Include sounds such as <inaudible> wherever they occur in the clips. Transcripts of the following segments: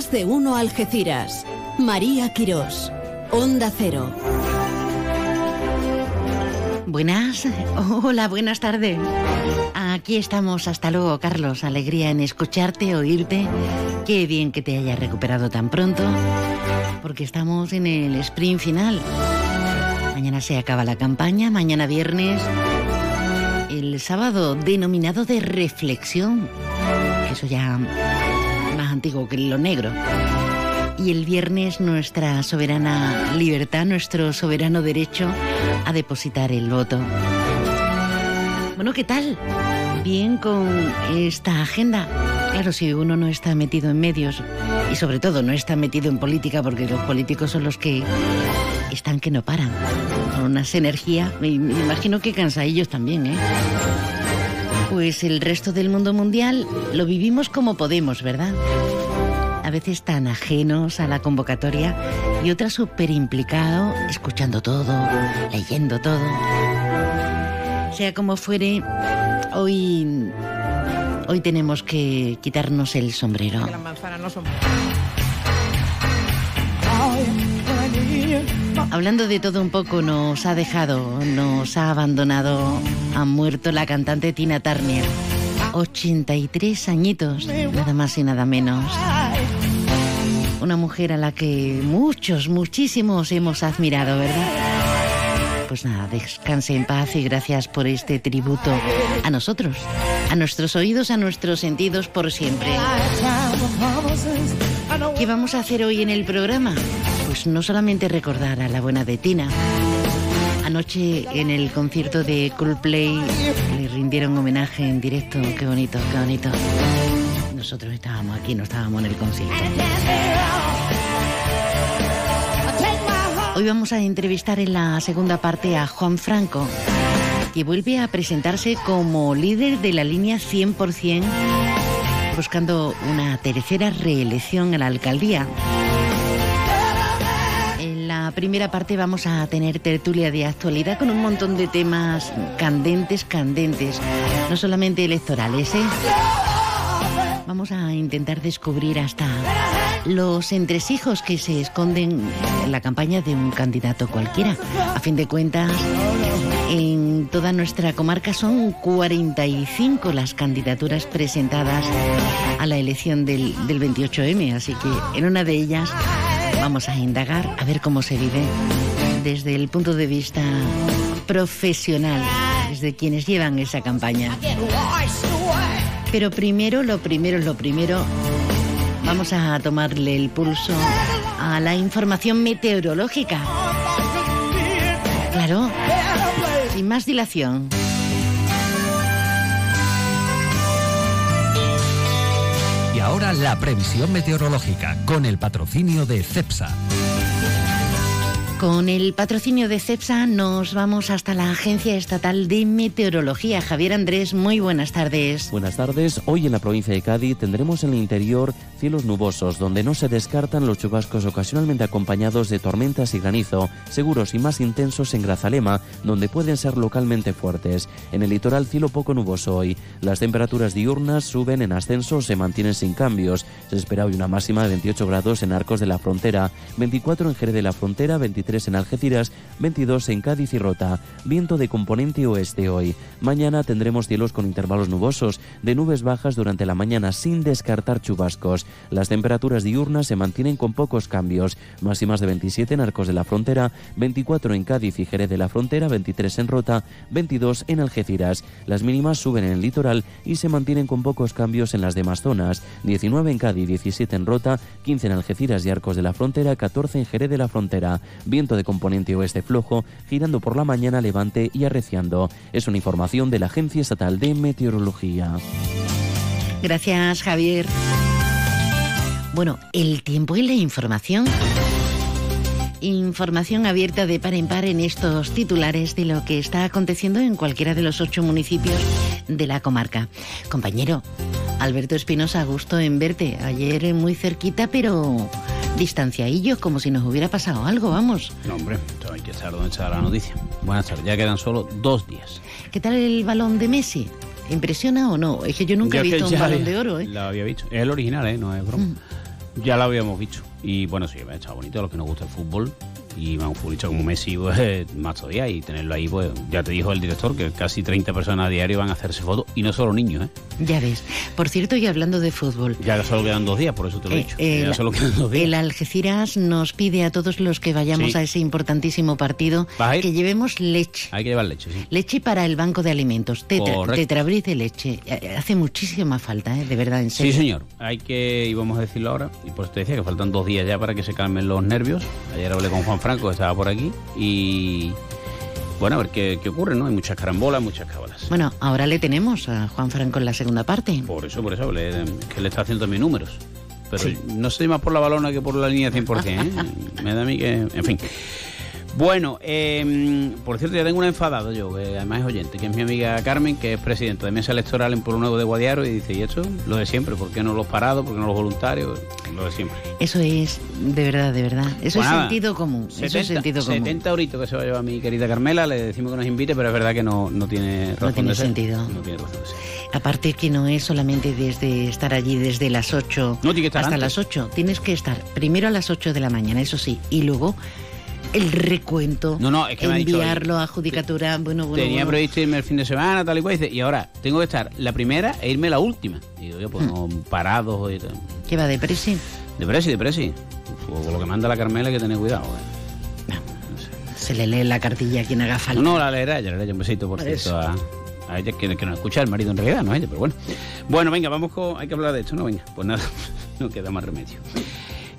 De uno Algeciras. María Quirós. Onda Cero. Buenas, <laughs> hola, buenas tardes. Aquí estamos, hasta luego Carlos, alegría en escucharte, oírte. Qué bien que te hayas recuperado tan pronto, porque estamos en el sprint final. Mañana se acaba la campaña, mañana viernes, el sábado denominado de reflexión, eso ya antiguo que lo negro y el viernes nuestra soberana libertad, nuestro soberano derecho a depositar el voto. Bueno, ¿qué tal? Bien con esta agenda. Claro, si uno no está metido en medios y sobre todo no está metido en política, porque los políticos son los que están que no paran, con unas energías, me imagino que cansa ellos también, ¿eh? Pues el resto del mundo mundial lo vivimos como podemos, ¿verdad? a veces tan ajenos a la convocatoria y otras súper implicado, escuchando todo, leyendo todo. Sea como fuere, hoy, hoy tenemos que quitarnos el sombrero. Hablando de todo un poco, nos ha dejado, nos ha abandonado, ha muerto la cantante Tina Turner. 83 añitos, nada más y nada menos. Una mujer a la que muchos, muchísimos hemos admirado, ¿verdad? Pues nada, descanse en paz y gracias por este tributo a nosotros, a nuestros oídos, a nuestros sentidos por siempre. ¿Qué vamos a hacer hoy en el programa? Pues no solamente recordar a la buena de Tina, Anoche en el concierto de Coldplay le rindieron homenaje en directo. Qué bonito, qué bonito. Nosotros estábamos aquí, no estábamos en el concierto. Hoy vamos a entrevistar en la segunda parte a Juan Franco, que vuelve a presentarse como líder de la línea 100%, buscando una tercera reelección a la alcaldía primera parte vamos a tener tertulia de actualidad con un montón de temas candentes, candentes, no solamente electorales. ¿eh? Vamos a intentar descubrir hasta los entresijos que se esconden en la campaña de un candidato cualquiera. A fin de cuentas, en toda nuestra comarca son 45 las candidaturas presentadas a la elección del, del 28M, así que en una de ellas Vamos a indagar a ver cómo se vive desde el punto de vista profesional, desde quienes llevan esa campaña. Pero primero, lo primero, lo primero, vamos a tomarle el pulso a la información meteorológica. Claro, sin más dilación. Ahora la previsión meteorológica con el patrocinio de CEPSA. Con el patrocinio de CEPSA nos vamos hasta la Agencia Estatal de Meteorología. Javier Andrés, muy buenas tardes. Buenas tardes. Hoy en la provincia de Cádiz tendremos en el interior cielos nubosos, donde no se descartan los chubascos ocasionalmente acompañados de tormentas y granizo, seguros y más intensos en Grazalema, donde pueden ser localmente fuertes. En el litoral cielo poco nuboso hoy. Las temperaturas diurnas suben en ascenso se mantienen sin cambios. Se espera hoy una máxima de 28 grados en Arcos de la Frontera, 24 en Jerez de la Frontera, 23 en Algeciras, 22 en Cádiz y Rota. Viento de componente oeste hoy. Mañana tendremos cielos con intervalos nubosos, de nubes bajas durante la mañana sin descartar chubascos. Las temperaturas diurnas se mantienen con pocos cambios, máximas de 27 en Arcos de la Frontera, 24 en Cádiz y Jerez de la Frontera, 23 en Rota, 22 en Algeciras. Las mínimas suben en el litoral y se mantienen con pocos cambios en las demás zonas, 19 en Cádiz, 17 en Rota, 15 en Algeciras y Arcos de la Frontera, 14 en Jerez de la Frontera viento de componente oeste flojo, girando por la mañana levante y arreciando. Es una información de la Agencia Estatal de Meteorología. Gracias, Javier. Bueno, el tiempo y la información. Información abierta de par en par en estos titulares de lo que está aconteciendo en cualquiera de los ocho municipios de la comarca. Compañero, Alberto Espinosa, gusto en verte. Ayer muy cerquita, pero distanciadillos, como si nos hubiera pasado algo, vamos. No, hombre, hay que saber dónde está la noticia. Buenas tardes, ya quedan solo dos días. ¿Qué tal el balón de Messi? ¿Impresiona o no? Es que yo nunca he visto un balón de oro, ¿eh? Lo había visto. Es el original, ¿eh? No es broma. Mm. Ya lo habíamos visto. Y bueno, sí, me ha echado bonito a los que nos gusta el fútbol. Y un futbolista como Messi, pues más todavía. Y tenerlo ahí, pues ya te dijo el director que casi 30 personas a diario van a hacerse fotos. Y no solo niños, ¿eh? Ya ves. Por cierto, y hablando de fútbol. Ya solo quedan dos días, por eso te lo he eh, dicho. eh, ya solo quedan dos días. el Algeciras nos pide a todos los que vayamos Sí. a ese importantísimo partido que llevemos leche. Hay que llevar leche, sí. Leche para el banco de alimentos, tetra, tetrabriz de leche. Eh, Hace muchísima falta, ¿eh? de verdad, en Sí, serio. señor. Hay que, y vamos a decirlo ahora, y por eso te decía que faltan dos días ya para que se calmen los nervios. Ayer hablé con Juan Franco, estaba por aquí, y bueno, a ver qué, qué ocurre, ¿no? Hay muchas carambolas, muchas cábalas. Bueno, ahora le tenemos a Juan Franco en la segunda parte. Por eso, por eso de- que le está haciendo también números. Pero no sé más por la balona que por la línea 100%, ¿eh? <laughs> Me da a mí que... En fin. Bueno, eh, por cierto, ya tengo una enfadada yo, que además es oyente, que es mi amiga Carmen, que es presidenta de mesa electoral en Pueblo Nuevo de Guadiaro, y dice, ¿y esto? Lo de siempre, ¿por qué no los parados? ¿Por qué no los voluntarios? Lo de siempre. Eso es, de verdad, de verdad. Eso Pues es sentido común. eso es sentido común. 70 euritos que se va a llevar mi querida Carmela, le decimos que nos invite, pero es verdad que no, no tiene razón tiene de ser. sentido. No tiene razón de ser. Aparte que no es solamente desde estar allí desde las 8 No, tiene que estar hasta antes. las 8. Tienes que estar primero a las 8 de la mañana, eso sí, y luego el recuento, No, no, es que me ha dicho hoy, enviarlo a judicatura, bueno, bueno, Tenía bueno. previsto irme el fin de semana, tal y cual, y dice, y ahora tengo que estar la primera e irme la última. Y digo, yo, pues Hmm. no, parados y tal. ¿Qué va de presi? De presi, de presi. Con lo que manda la Carmela hay que tener cuidado. eh. Se le lee la cartilla a quien haga falta. No, no, la leerá ella, la leerá. Un besito, por Por cierto, a, a ella, que, que nos escucha el marido en realidad, no ella, pero bueno. Bueno, venga, vamos con... Hay que hablar de esto, ¿no? Venga, pues nada, <laughs> no queda más remedio.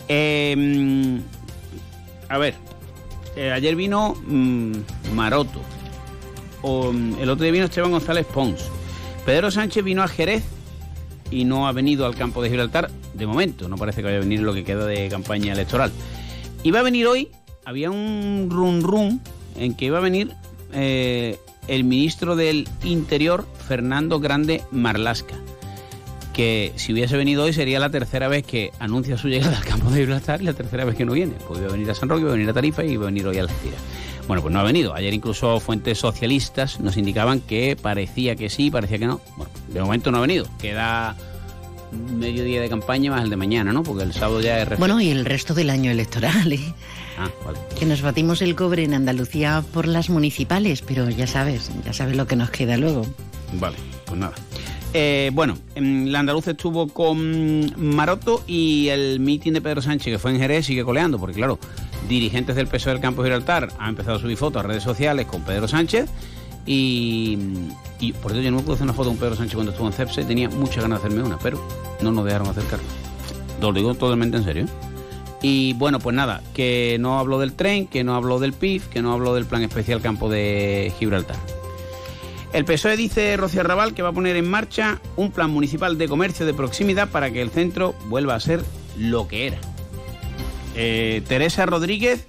Eh, a ver, eh, ayer vino mm, Maroto. O, mm, el otro día vino Esteban González Pons. Pedro Sánchez vino a Jerez y no ha venido al campo de Gibraltar de momento. No parece que vaya a venir lo que queda de campaña electoral. Iba a venir hoy, había un rum rum en que iba a venir eh, el ministro del Interior, Fernando Grande Marlasca. Que si hubiese venido hoy sería la tercera vez que anuncia su llegada al campo de Gibraltar y la tercera vez que no viene. Pues iba a venir a San Roque, iba a venir a Tarifa y iba a venir hoy a Algeciras. Bueno, pues no ha venido. Ayer incluso fuentes socialistas nos indicaban que parecía que sí, parecía que no. Bueno, de momento no ha venido. Queda medio día de campaña más el de mañana, ¿no? Porque el sábado ya es... Bueno, y el resto del año electoral, ¿eh? Ah, vale. Que nos batimos el cobre en Andalucía por las municipales, pero ya sabes, ya sabes lo que nos queda luego. Vale, pues nada. Eh, bueno, en la andaluz estuvo con Maroto y el mitin de Pedro Sánchez, que fue en Jerez, sigue coleando, porque claro, dirigentes del PSOE del Campo de Gibraltar han empezado a subir fotos a redes sociales con Pedro Sánchez y, y por eso yo no me pude hacer una foto con Pedro Sánchez cuando estuvo en CEPSE, tenía muchas ganas de hacerme una, pero no nos dejaron acercarnos. Lo digo totalmente en serio. ¿eh? Y bueno, pues nada, que no habló del tren, que no habló del PIB, que no habló del plan especial campo de Gibraltar. El PSOE dice Rocío Arrabal que va a poner en marcha un plan municipal de comercio de proximidad para que el centro vuelva a ser lo que era. Eh, Teresa Rodríguez,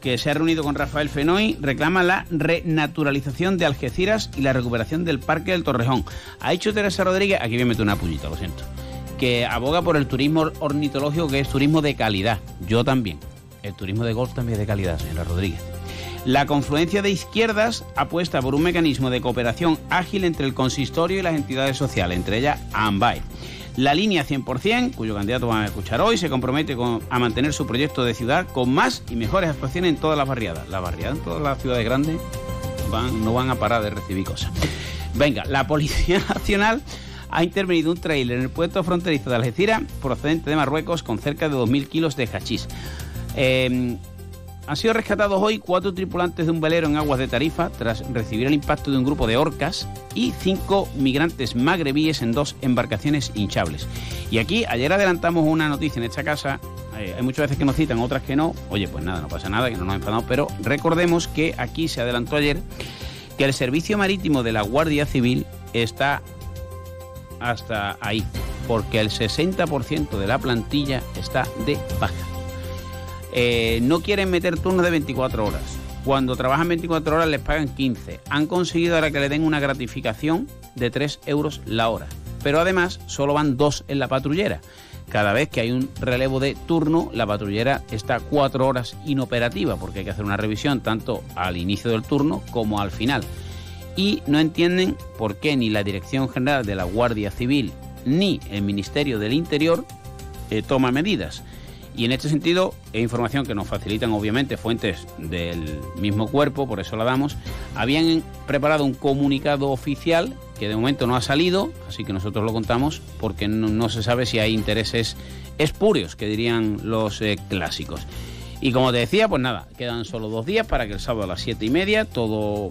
que se ha reunido con Rafael Fenoy, reclama la renaturalización de Algeciras y la recuperación del Parque del Torrejón. Ha dicho Teresa Rodríguez, aquí a meter una pullita, lo siento, que aboga por el turismo ornitológico, que es turismo de calidad. Yo también. El turismo de golf también es de calidad, señora Rodríguez. La confluencia de izquierdas apuesta por un mecanismo de cooperación ágil entre el consistorio y las entidades sociales, entre ellas AMBAE. La línea 100%, cuyo candidato van a escuchar hoy, se compromete a mantener su proyecto de ciudad con más y mejores actuaciones en todas las barriadas. Las barriadas en todas las ciudades grandes van- no van a parar de recibir cosas. Venga, la Policía <laughs> Nacional ha intervenido un trailer en el puerto fronterizo de Algeciras procedente de Marruecos con cerca de 2.000 kilos de hachís. Eh, han sido rescatados hoy cuatro tripulantes de un velero en aguas de Tarifa tras recibir el impacto de un grupo de orcas y cinco migrantes magrebíes en dos embarcaciones hinchables. Y aquí ayer adelantamos una noticia en esta casa. eh, hay muchas veces que nos citan, otras que no. Oye, pues nada, no pasa nada, que no nos enfadamos. Pero recordemos que aquí se adelantó ayer que el servicio marítimo de la Guardia Civil está hasta ahí, porque el 60% de la plantilla está de baja. Eh, no quieren meter turnos de 24 horas. Cuando trabajan 24 horas les pagan 15. Han conseguido ahora que le den una gratificación de 3 euros la hora. Pero además solo van dos en la patrullera. Cada vez que hay un relevo de turno, la patrullera está 4 horas inoperativa porque hay que hacer una revisión tanto al inicio del turno como al final. Y no entienden por qué ni la Dirección General de la Guardia Civil ni el Ministerio del Interior eh, toma medidas. Y en este sentido, es información que nos facilitan obviamente fuentes del mismo cuerpo, por eso la damos, habían preparado un comunicado oficial que de momento no ha salido, así que nosotros lo contamos porque no, se sabe si hay intereses espurios, que dirían los eh, clásicos. Y como te decía, pues nada, quedan solo dos días para que el sábado a las siete y media todo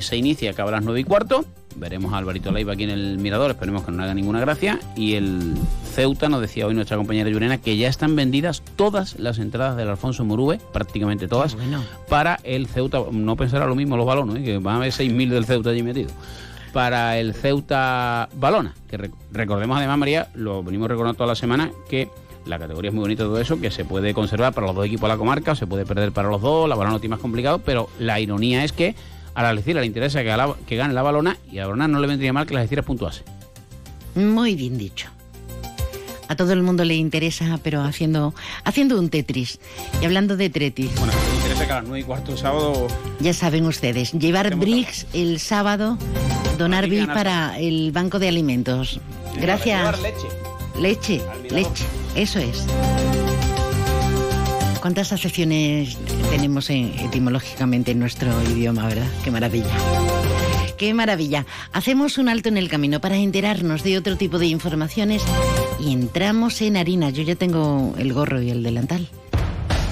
se inicie, acaba a las nueve y cuarto. Veremos a Alvarito Leiva aquí en el Mirador, esperemos que no haga ninguna gracia. Y el Ceuta, nos decía hoy nuestra compañera Yurena, que ya están vendidas todas las entradas del Alfonso Murube, prácticamente todas, para el Ceuta. No pensará lo mismo los balones, ¿eh? que van a haber 6.000 del Ceuta allí metido. Para el Ceuta Balona, que recordemos además, María, lo venimos recordando toda la semana, que la categoría es muy bonita todo eso, que se puede conservar para los dos equipos de la comarca, se puede perder para los dos, la balona no tiene más complicado, pero la ironía es que a la Algeciras le interesa que, gane la balona y a la balona no le vendría mal que la Algeciras puntuase. Muy bien dicho. A todo el mundo le interesa, pero haciendo, haciendo un Tetris. Y hablando de Tetris. Bueno, me interesa que a las 9 y cuarto el sábado. Ya saben ustedes, llevar bricks el sábado, donar bricks para el banco de alimentos. Gracias. leche. Leche, leche. Eso es. ¿Cuántas acepciones tenemos etimológicamente en nuestro idioma, verdad? Qué maravilla. Qué maravilla. Hacemos un alto en el camino para enterarnos de otro tipo de informaciones y entramos en harina. Yo ya tengo el gorro y el delantal.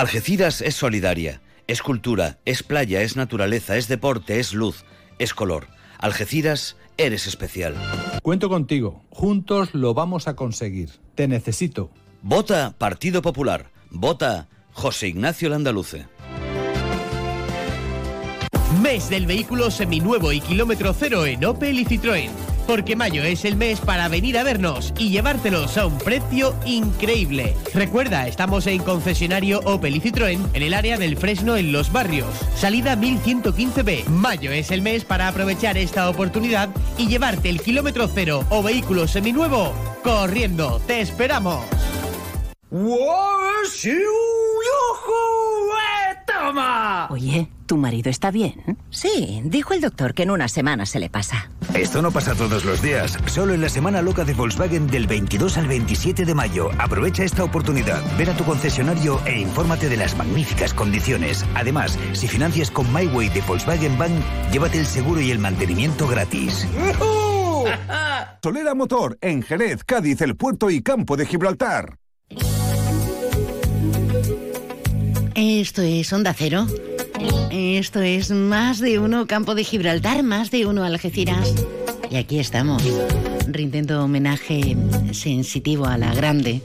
Algeciras es solidaria, es cultura, es playa, es naturaleza, es deporte, es luz, es color. Algeciras, eres especial. Cuento contigo, juntos lo vamos a conseguir. Te necesito. Vota Partido Popular, vota José Ignacio Landaluce. Mes del vehículo seminuevo y kilómetro cero en Opel y Citroën porque mayo es el mes para venir a vernos y llevártelos a un precio increíble. Recuerda, estamos en concesionario Opel y Citroën en el área del Fresno en Los Barrios. Salida 1115B. Mayo es el mes para aprovechar esta oportunidad y llevarte el kilómetro cero o vehículo seminuevo corriendo. ¡Te esperamos! Oye, ¿tu marido está bien? Sí, dijo el doctor que en una semana se le pasa. Esto no pasa todos los días, solo en la semana loca de Volkswagen del 22 al 27 de mayo. Aprovecha esta oportunidad, ven a tu concesionario e infórmate de las magníficas condiciones. Además, si financias con MyWay de Volkswagen Bank, llévate el seguro y el mantenimiento gratis. Solera <laughs> Motor, en Jerez, Cádiz, el puerto y campo de Gibraltar. Esto es Onda Cero. Esto es más de uno Campo de Gibraltar, más de uno Algeciras. Y aquí estamos, rindiendo homenaje sensitivo a la grande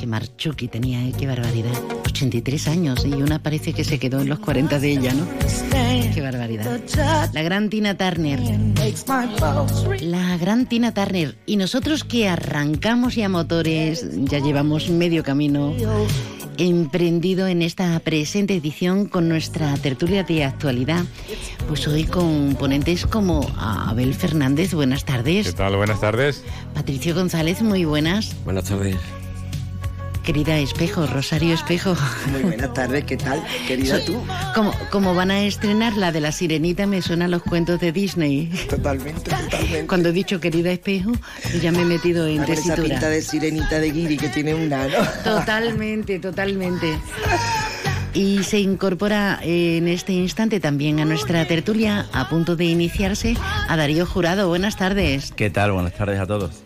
que Marchuki tenía, ¿eh? qué barbaridad. 83 años y una parece que se quedó en los 40 de ella, ¿no? Qué barbaridad. La gran Tina Turner. La gran Tina Turner. Y nosotros que arrancamos ya motores, ya llevamos medio camino emprendido en esta presente edición con nuestra tertulia de actualidad. Pues hoy con ponentes como Abel Fernández, buenas tardes. ¿Qué tal? Buenas tardes. Patricio González, muy buenas. Buenas tardes. Querida Espejo, Rosario Espejo. Muy buenas tardes, ¿qué tal, querida tú? Como, como van a estrenar la de la sirenita, me suenan los cuentos de Disney. Totalmente, totalmente. Cuando he dicho querida Espejo, ya me he metido en tesitura. Esa pinta de sirenita de Giri que tiene una, ¿no? Totalmente, totalmente. Y se incorpora en este instante también a nuestra tertulia, a punto de iniciarse, a Darío Jurado. Buenas tardes. ¿Qué tal? Buenas tardes a todos.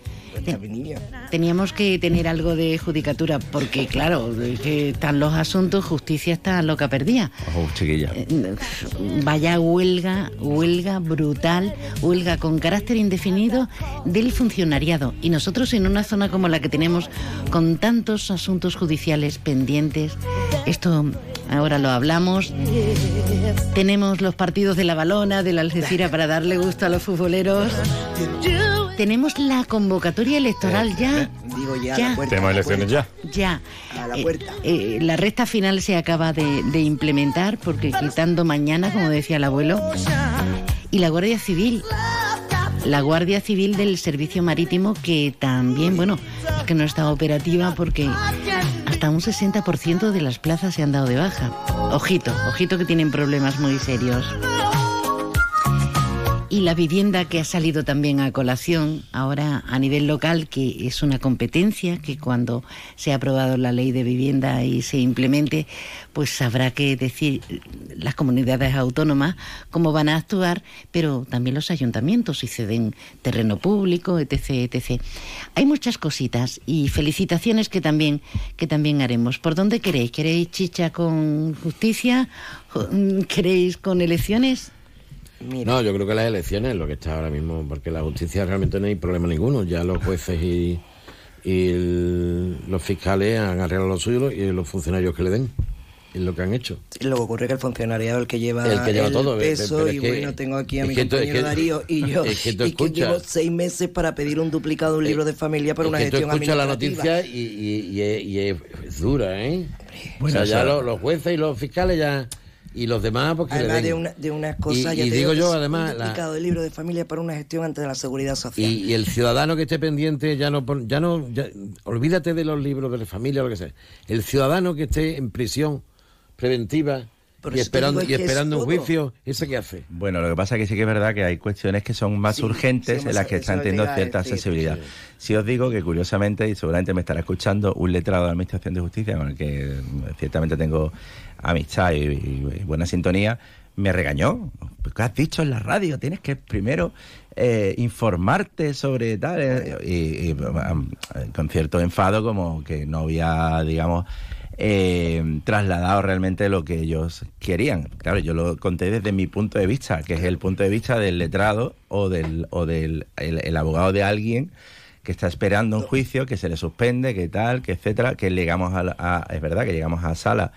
Teníamos que tener algo de judicatura, porque claro, que están los asuntos, justicia está loca perdida. Chiquilla. Eh, Vaya huelga, huelga brutal, huelga con carácter indefinido del funcionariado. Y nosotros en una zona como la que tenemos, con tantos asuntos judiciales pendientes, esto ahora lo hablamos. Tenemos los partidos de la balona, de la Algeciras para darle gusto a los futboleros. Tenemos la convocatoria electoral ya. Digo ya, Ya. a la puerta. Elecciones puerta. ya. Ya. A la Eh, puerta. eh, la recta final se acaba de, de implementar porque quitando mañana, como decía el abuelo, y la Guardia Civil. La Guardia Civil del Servicio Marítimo que también, bueno, es que no está operativa porque hasta un 60% de las plazas se han dado de baja. Ojito, ojito que tienen problemas muy serios. Y la vivienda que ha salido también a colación ahora a nivel local, que es una competencia que cuando se ha aprobado la ley de vivienda y se implemente, pues habrá que decir las comunidades autónomas cómo van a actuar, pero también los ayuntamientos si ceden terreno público, etc, etc. Hay muchas cositas y felicitaciones que también que también haremos. ¿Por dónde queréis? ¿Queréis chicha con justicia? ¿Queréis con elecciones? No, yo creo que las elecciones es lo que está ahora mismo, porque la justicia realmente no hay problema ninguno. Ya los jueces y, y el- los fiscales han arreglado lo suyo y los funcionarios que le den. Es lo que han hecho. Y luego ocurre que el funcionariado es el que lleva El que lleva todo, peso es y que- bueno, tengo aquí a es mi que es compañero que- Darío y yo es que y que llevo seis meses para pedir un duplicado de un libro de familia para Es una que gestión escuchas la administrativa. noticia y, y- y es, y es- es dura, ¿eh? Bueno, o sea, ya o sea- los, los jueces y los fiscales ya... Y los demás, porque Además de, una, de unas cosas, Y- ya y te digo yo, además, la- de libro de familia para una gestión ante la seguridad social. Y, y el ciudadano que esté pendiente, ya no, ya no, ya- olvídate de los libros de la familia o lo que sea. El ciudadano que esté en prisión preventiva Por y eso esperando, y es esperando un juicio, ¿ese qué hace? Bueno, lo que pasa es que sí que es verdad que hay cuestiones que son más Sí, urgentes sí, en las que eso están te teniendo cierta accesibilidad. sí. Si os digo que curiosamente, y seguramente me estará escuchando un letrado de la Administración de Justicia con el que eh, ciertamente tengo amistad y, y buena sintonía, me regañó. ¿Qué has dicho en la radio? Tienes que primero eh, informarte sobre tal. eh, y, y, con cierto enfado, como que no había, digamos, eh, trasladado realmente lo que ellos querían. Claro, yo lo conté desde mi punto de vista, que es el punto de vista del letrado o del, o del el, abogado de alguien que está esperando un juicio, que se le suspende, que tal, que etcétera, que llegamos a, a- es verdad que llegamos a sala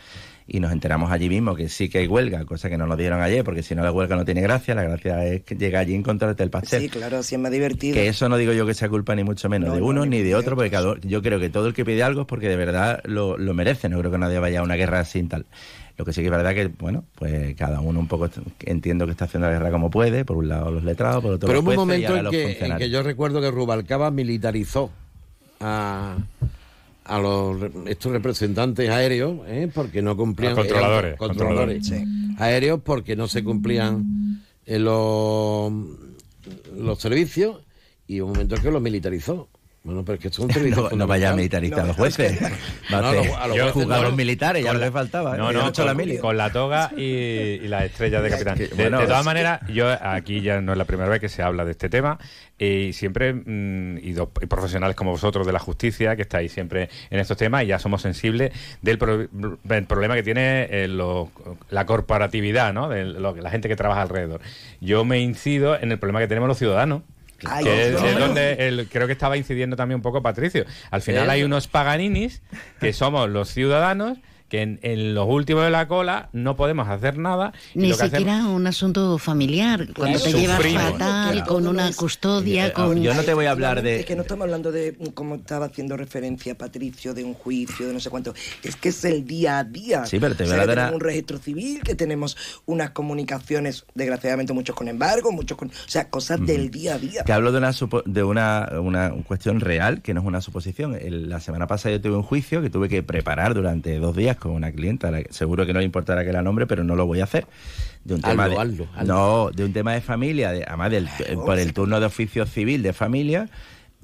y nos enteramos allí mismo que sí que hay huelga, cosa que no nos dieron ayer, porque si no la huelga no tiene gracia, la gracia es que llega allí y encontrarte el pastel. Sí, claro, así es más divertido. Que eso no digo yo que sea culpa ni mucho menos No, de no, uno ni ni de otro, porque cada- yo creo que todo el que pide algo es porque de verdad lo, lo merece. No creo que nadie vaya a una guerra sin tal. Lo que sí que es verdad que, bueno, pues cada uno un poco entiendo que está haciendo la guerra como puede. Por un lado los letrados, por otro Pero los hubo un jueces y momento ahora en los que, en funcionarios. que yo recuerdo que Rubalcaba militarizó a, a los re- estos representantes aéreos, ¿eh? porque no cumplían... Controladores, controladores aéreos porque no se cumplían eh, los, los servicios y un momento en que los militarizó. Bueno, pero es que esto es un <laughs> No, no vaya a fundamental. militarizar a los <laughs> jueces. Va a No, a los- a los yo jueces a no. los militares, ya Con lo la- que faltaba. ¿eh? No, hecho la con, mili. con la toga <laughs> y, y la estrella de capitán. De, bueno, de todas maneras, yo aquí ya no es la primera vez que se habla de este tema y siempre, mm, y, dos- y profesionales como vosotros de la justicia, que estáis siempre en estos temas y ya somos sensibles del, pro- del problema que tiene eh, lo- la corporatividad, ¿no? De lo- la gente que trabaja alrededor. Yo me incido en el problema que tenemos los ciudadanos. Ay, que es, donde el- creo que estaba incidiendo también un poco Patricio. Al final hay unos paganinis que somos los ciudadanos que en, en los últimos de la cola no podemos hacer nada. Ni lo que hacemos- siquiera un asunto familiar, cuando te llevas Sufrimos. fatal, Claro. con una custodia, Eh, con... yo no te voy a hablar de... Es que no estamos hablando de, como estaba haciendo referencia Patricio, de un juicio, de no sé cuánto. Es que es el día a día. Sí, pero te O voy a a- tenemos un registro civil, que tenemos unas comunicaciones, desgraciadamente muchos con embargo, muchos con... O sea, cosas del día a día. Que hablo de una supo- de una, una cuestión real, que no es una suposición. El- la semana pasada yo tuve un juicio que tuve que preparar durante dos días con una clienta, la seguro que no le importará que la nombre, pero no lo voy a hacer. De un tema de. No, de un tema de familia, de, además del, eh, por el turno de oficio civil de familia,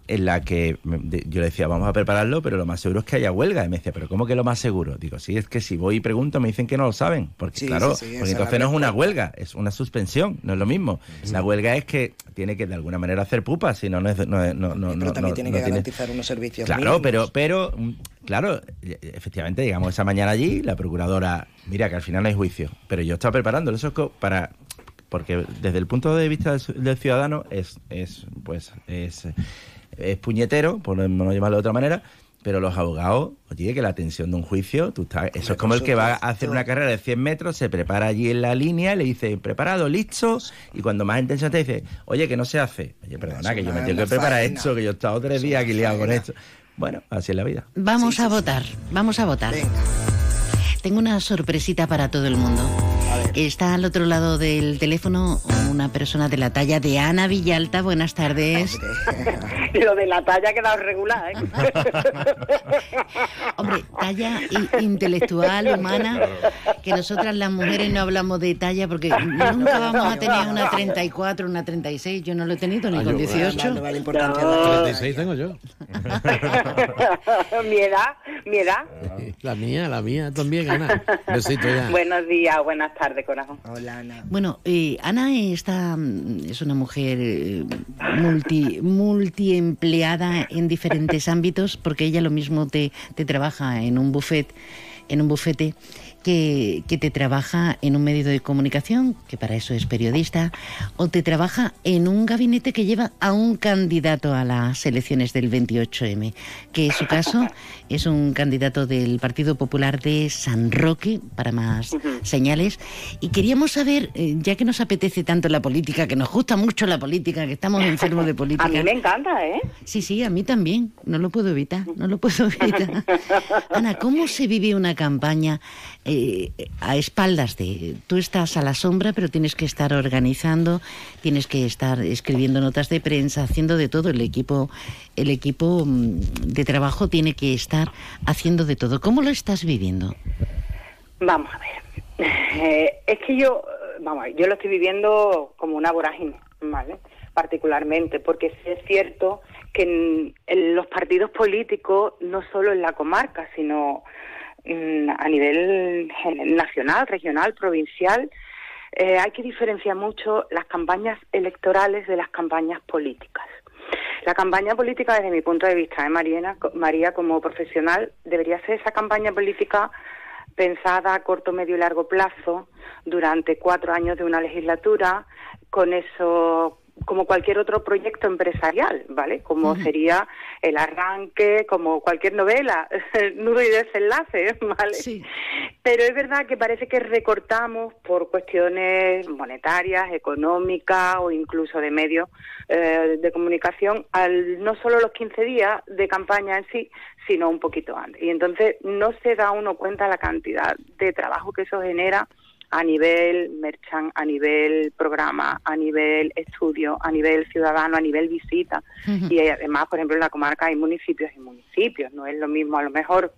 en la que yo le decía, vamos a prepararlo, pero lo más seguro es que haya huelga. Y me decía, ¿pero cómo que lo más seguro? Digo, sí, es que si voy y pregunto me dicen que no lo saben. Porque Sí, claro, sí, sí, esa porque entonces no es una huelga, es una suspensión, no es lo mismo. La huelga es que tiene que de alguna manera hacer pupa, si no, no es... No, no, no, pero no- también no- tiene no que garantizar unos servicios Claro, mínimos. pero, pero, mm, claro, e- efectivamente llegamos esa mañana allí, la procuradora, mira que al final no hay juicio, pero yo estaba preparándolo eso para, porque desde el punto de vista del, ci- del ciudadano es, es, pues, es, es puñetero, por no llamarlo de otra manera, pero los abogados, oye, que la tensión de un juicio, tú estás, eso es como el que va a hacer una carrera de 100 metros, se prepara allí en la línea, le dice, preparado, listo, y cuando más intención te dice, oye, que no se hace. Oye, perdona, que yo me tengo que preparar esto, que yo he estado tres días aquí liado con esto. Bueno, así es la vida. Vamos a votar, vamos a votar. Tengo una sorpresita para todo el mundo. Está al otro lado del teléfono una persona de la talla de Ana Villalta. Buenas tardes. <laughs> Lo de la talla ha quedado regular, ¿eh? <laughs> Hombre, talla intelectual, humana, que nosotras las mujeres no hablamos de talla porque <laughs> nunca vamos a tener una 34, una 36. Yo no lo he tenido ni Ah, con yo- 18. No vale importancia No. la 36 tengo yo. mi edad, mi edad. La mía, la mía también, Ana. Besito ya. Buenos días, buenas tardes, corazón. Hola, Ana. Bueno, eh, Ana está, mm, es una mujer eh, multi, multiempleada en diferentes ámbitos, porque ella lo mismo te, te trabaja en un buffet, en un bufete, que, que te trabaja en un medio de comunicación, que para eso es periodista, o te trabaja en un gabinete que lleva a un candidato a las elecciones del 28M, que en su caso <laughs> es un candidato del Partido Popular de San Roque, para más señales. Y queríamos saber, eh, ya que nos apetece tanto la política, que nos gusta mucho la política, que estamos enfermos de <laughs> política. A mí me encanta, ¿eh? Sí, sí, a mí también. No lo puedo evitar, no lo puedo evitar. <laughs> Ana, ¿cómo se vive una campaña eh, a espaldas de... Tú estás a la sombra, pero tienes que estar organizando, tienes que estar escribiendo notas de prensa, haciendo de todo. El equipo, el equipo mm, de trabajo tiene que estar haciendo de todo. ¿Cómo lo estás viviendo? Vamos a ver. Eh, es que yo, vamos, yo lo estoy viviendo como una vorágine, ¿vale? Particularmente, porque sí es cierto que en, los partidos políticos, no solo en la comarca, sino a nivel nacional, regional, provincial, eh, hay que diferenciar mucho las campañas electorales de las campañas políticas. La campaña política, desde mi punto de vista, ¿eh, María, como profesional, debería ser esa campaña política pensada a corto, medio y largo plazo durante cuatro años de una legislatura, con eso como cualquier otro proyecto empresarial, ¿vale? Como sería el arranque, como cualquier novela, <laughs> nudo y desenlace, <laughs> ¿vale? Pero es verdad que parece que recortamos por cuestiones monetarias, económicas o incluso de medios eh, de comunicación al no solo los 15 días de campaña en sí, sino un poquito antes. Y entonces no se da uno cuenta la cantidad de trabajo que eso genera a nivel merchant, a nivel programa, a nivel estudio, a nivel ciudadano, a nivel visita. Y además, por ejemplo, en la comarca hay municipios y municipios. No es lo mismo, a lo mejor,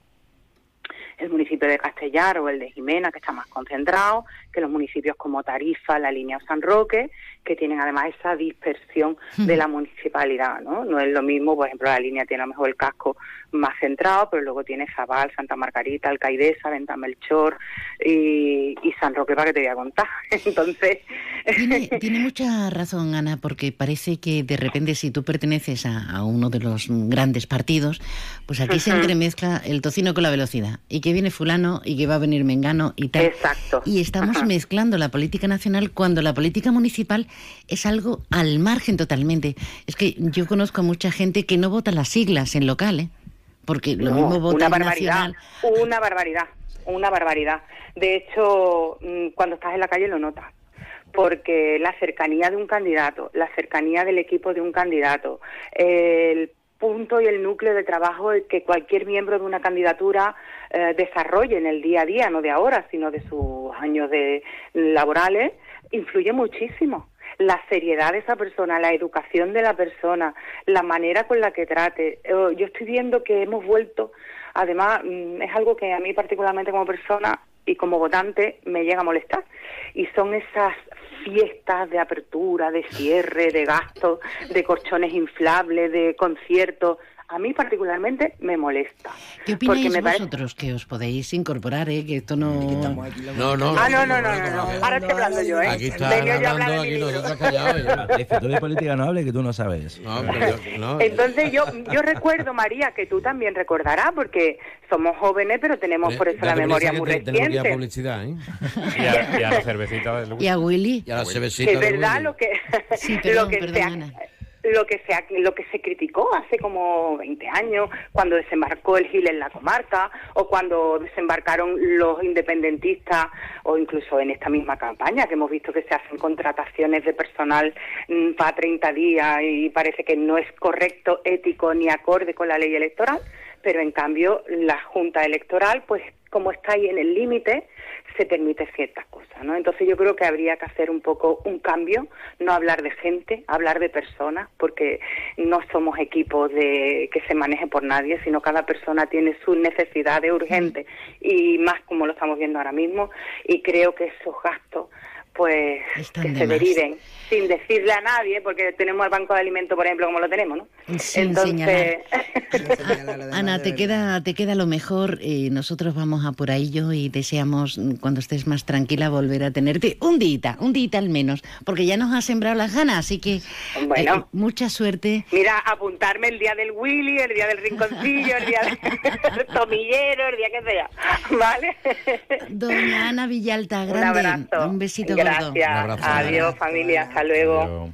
el municipio de Castellar o el de Jimena, que está más concentrado, que los municipios como Tarifa, La Línea o San Roque, que tienen además esa dispersión de la municipalidad, ¿no? No es lo mismo, por ejemplo, La Línea tiene a lo mejor el casco más centrado, pero luego tiene Zabal, Santa Margarita, Alcaidesa, Venta Melchor y, y San Roque, para que te voy a contar. <laughs> Entonces, Tiene, <laughs> tiene mucha razón, Ana, porque parece que de repente si tú perteneces a, a uno de los grandes partidos, pues aquí se entremezcla el tocino con la velocidad. Y que viene fulano y que va a venir mengano y tal. Exacto. Y estamos Mezclando la política nacional cuando la política municipal es algo al margen totalmente. Es que yo conozco a mucha gente que no vota las siglas en local, ¿eh? Porque lo No, mismo vota una barbaridad, nacional. una barbaridad, una barbaridad. De hecho, mm, cuando estás en la calle lo notas, porque la cercanía de un candidato, la cercanía del equipo de un candidato, el punto y el núcleo de trabajo que cualquier miembro de una candidatura eh, desarrolle en el día a día, no de ahora, sino de sus años de laborales, influye muchísimo la seriedad de esa persona, la educación de la persona, la manera con la que trate. Eh, Yo estoy viendo que hemos vuelto, además, mm, es algo que a mí particularmente como persona y como votante me llega a molestar. Y son esas fiestas de apertura, de cierre, de gastos, de colchones inflables, de conciertos. A mí particularmente me molesta. ¿Qué opináis me parece- vosotros? Que os podéis incorporar, ¿eh? Que esto no... No, no. Ah, no, no, no, no, no. Ahora estoy hablando yo, ¿eh? Aquí está hablando, de aquí nosotros callados. <laughs> Tú de política no hables que tú no sabes. No, pero yo- no. Entonces yo yo recuerdo, María, que tú también recordarás, porque somos jóvenes, pero tenemos por eso la memoria muy que te- tenemos que ir a reciente. publicidad, ¿eh? Y a, y a la cervecita del ¿Y a Willy? Y a la Que cervecita es de verdad lo que Sí, <laughs> perdón, lo que perdón, Ana. Lo que se lo que se criticó hace como 20 años cuando desembarcó el Gil en la comarca o cuando desembarcaron los independentistas o incluso en esta misma campaña que hemos visto que se hacen contrataciones de personal mm, para 30 días y parece que no es correcto, ético ni acorde con la ley electoral, pero en cambio la Junta Electoral pues como está ahí en el límite, se permite ciertas cosas, ¿no? Entonces yo creo que habría que hacer un poco un cambio, no hablar de gente, hablar de personas, porque no somos equipos de que se maneje por nadie, sino cada persona tiene sus necesidades urgentes y más como lo estamos viendo ahora mismo, y creo que esos gastos pues Están que se deriven sin decirle a nadie, porque tenemos el banco de alimentos, por ejemplo, como lo tenemos, ¿no? Sin Entonces, <laughs> Ana, te queda, te queda lo mejor. eh, nosotros vamos a por ahí yo y deseamos, mm, cuando estés más tranquila, volver a tenerte un día, un día al menos, porque ya nos ha sembrado las ganas, así que Bueno. eh, mucha suerte. Mira, apuntarme el día del Willy, el día del rinconcillo, el día del <laughs> tomillero, el día que sea, ¿vale? Doña Ana Villalta, Un grande. abrazo. Un besito Gracias. gordo. Adiós, familia. Hasta luego.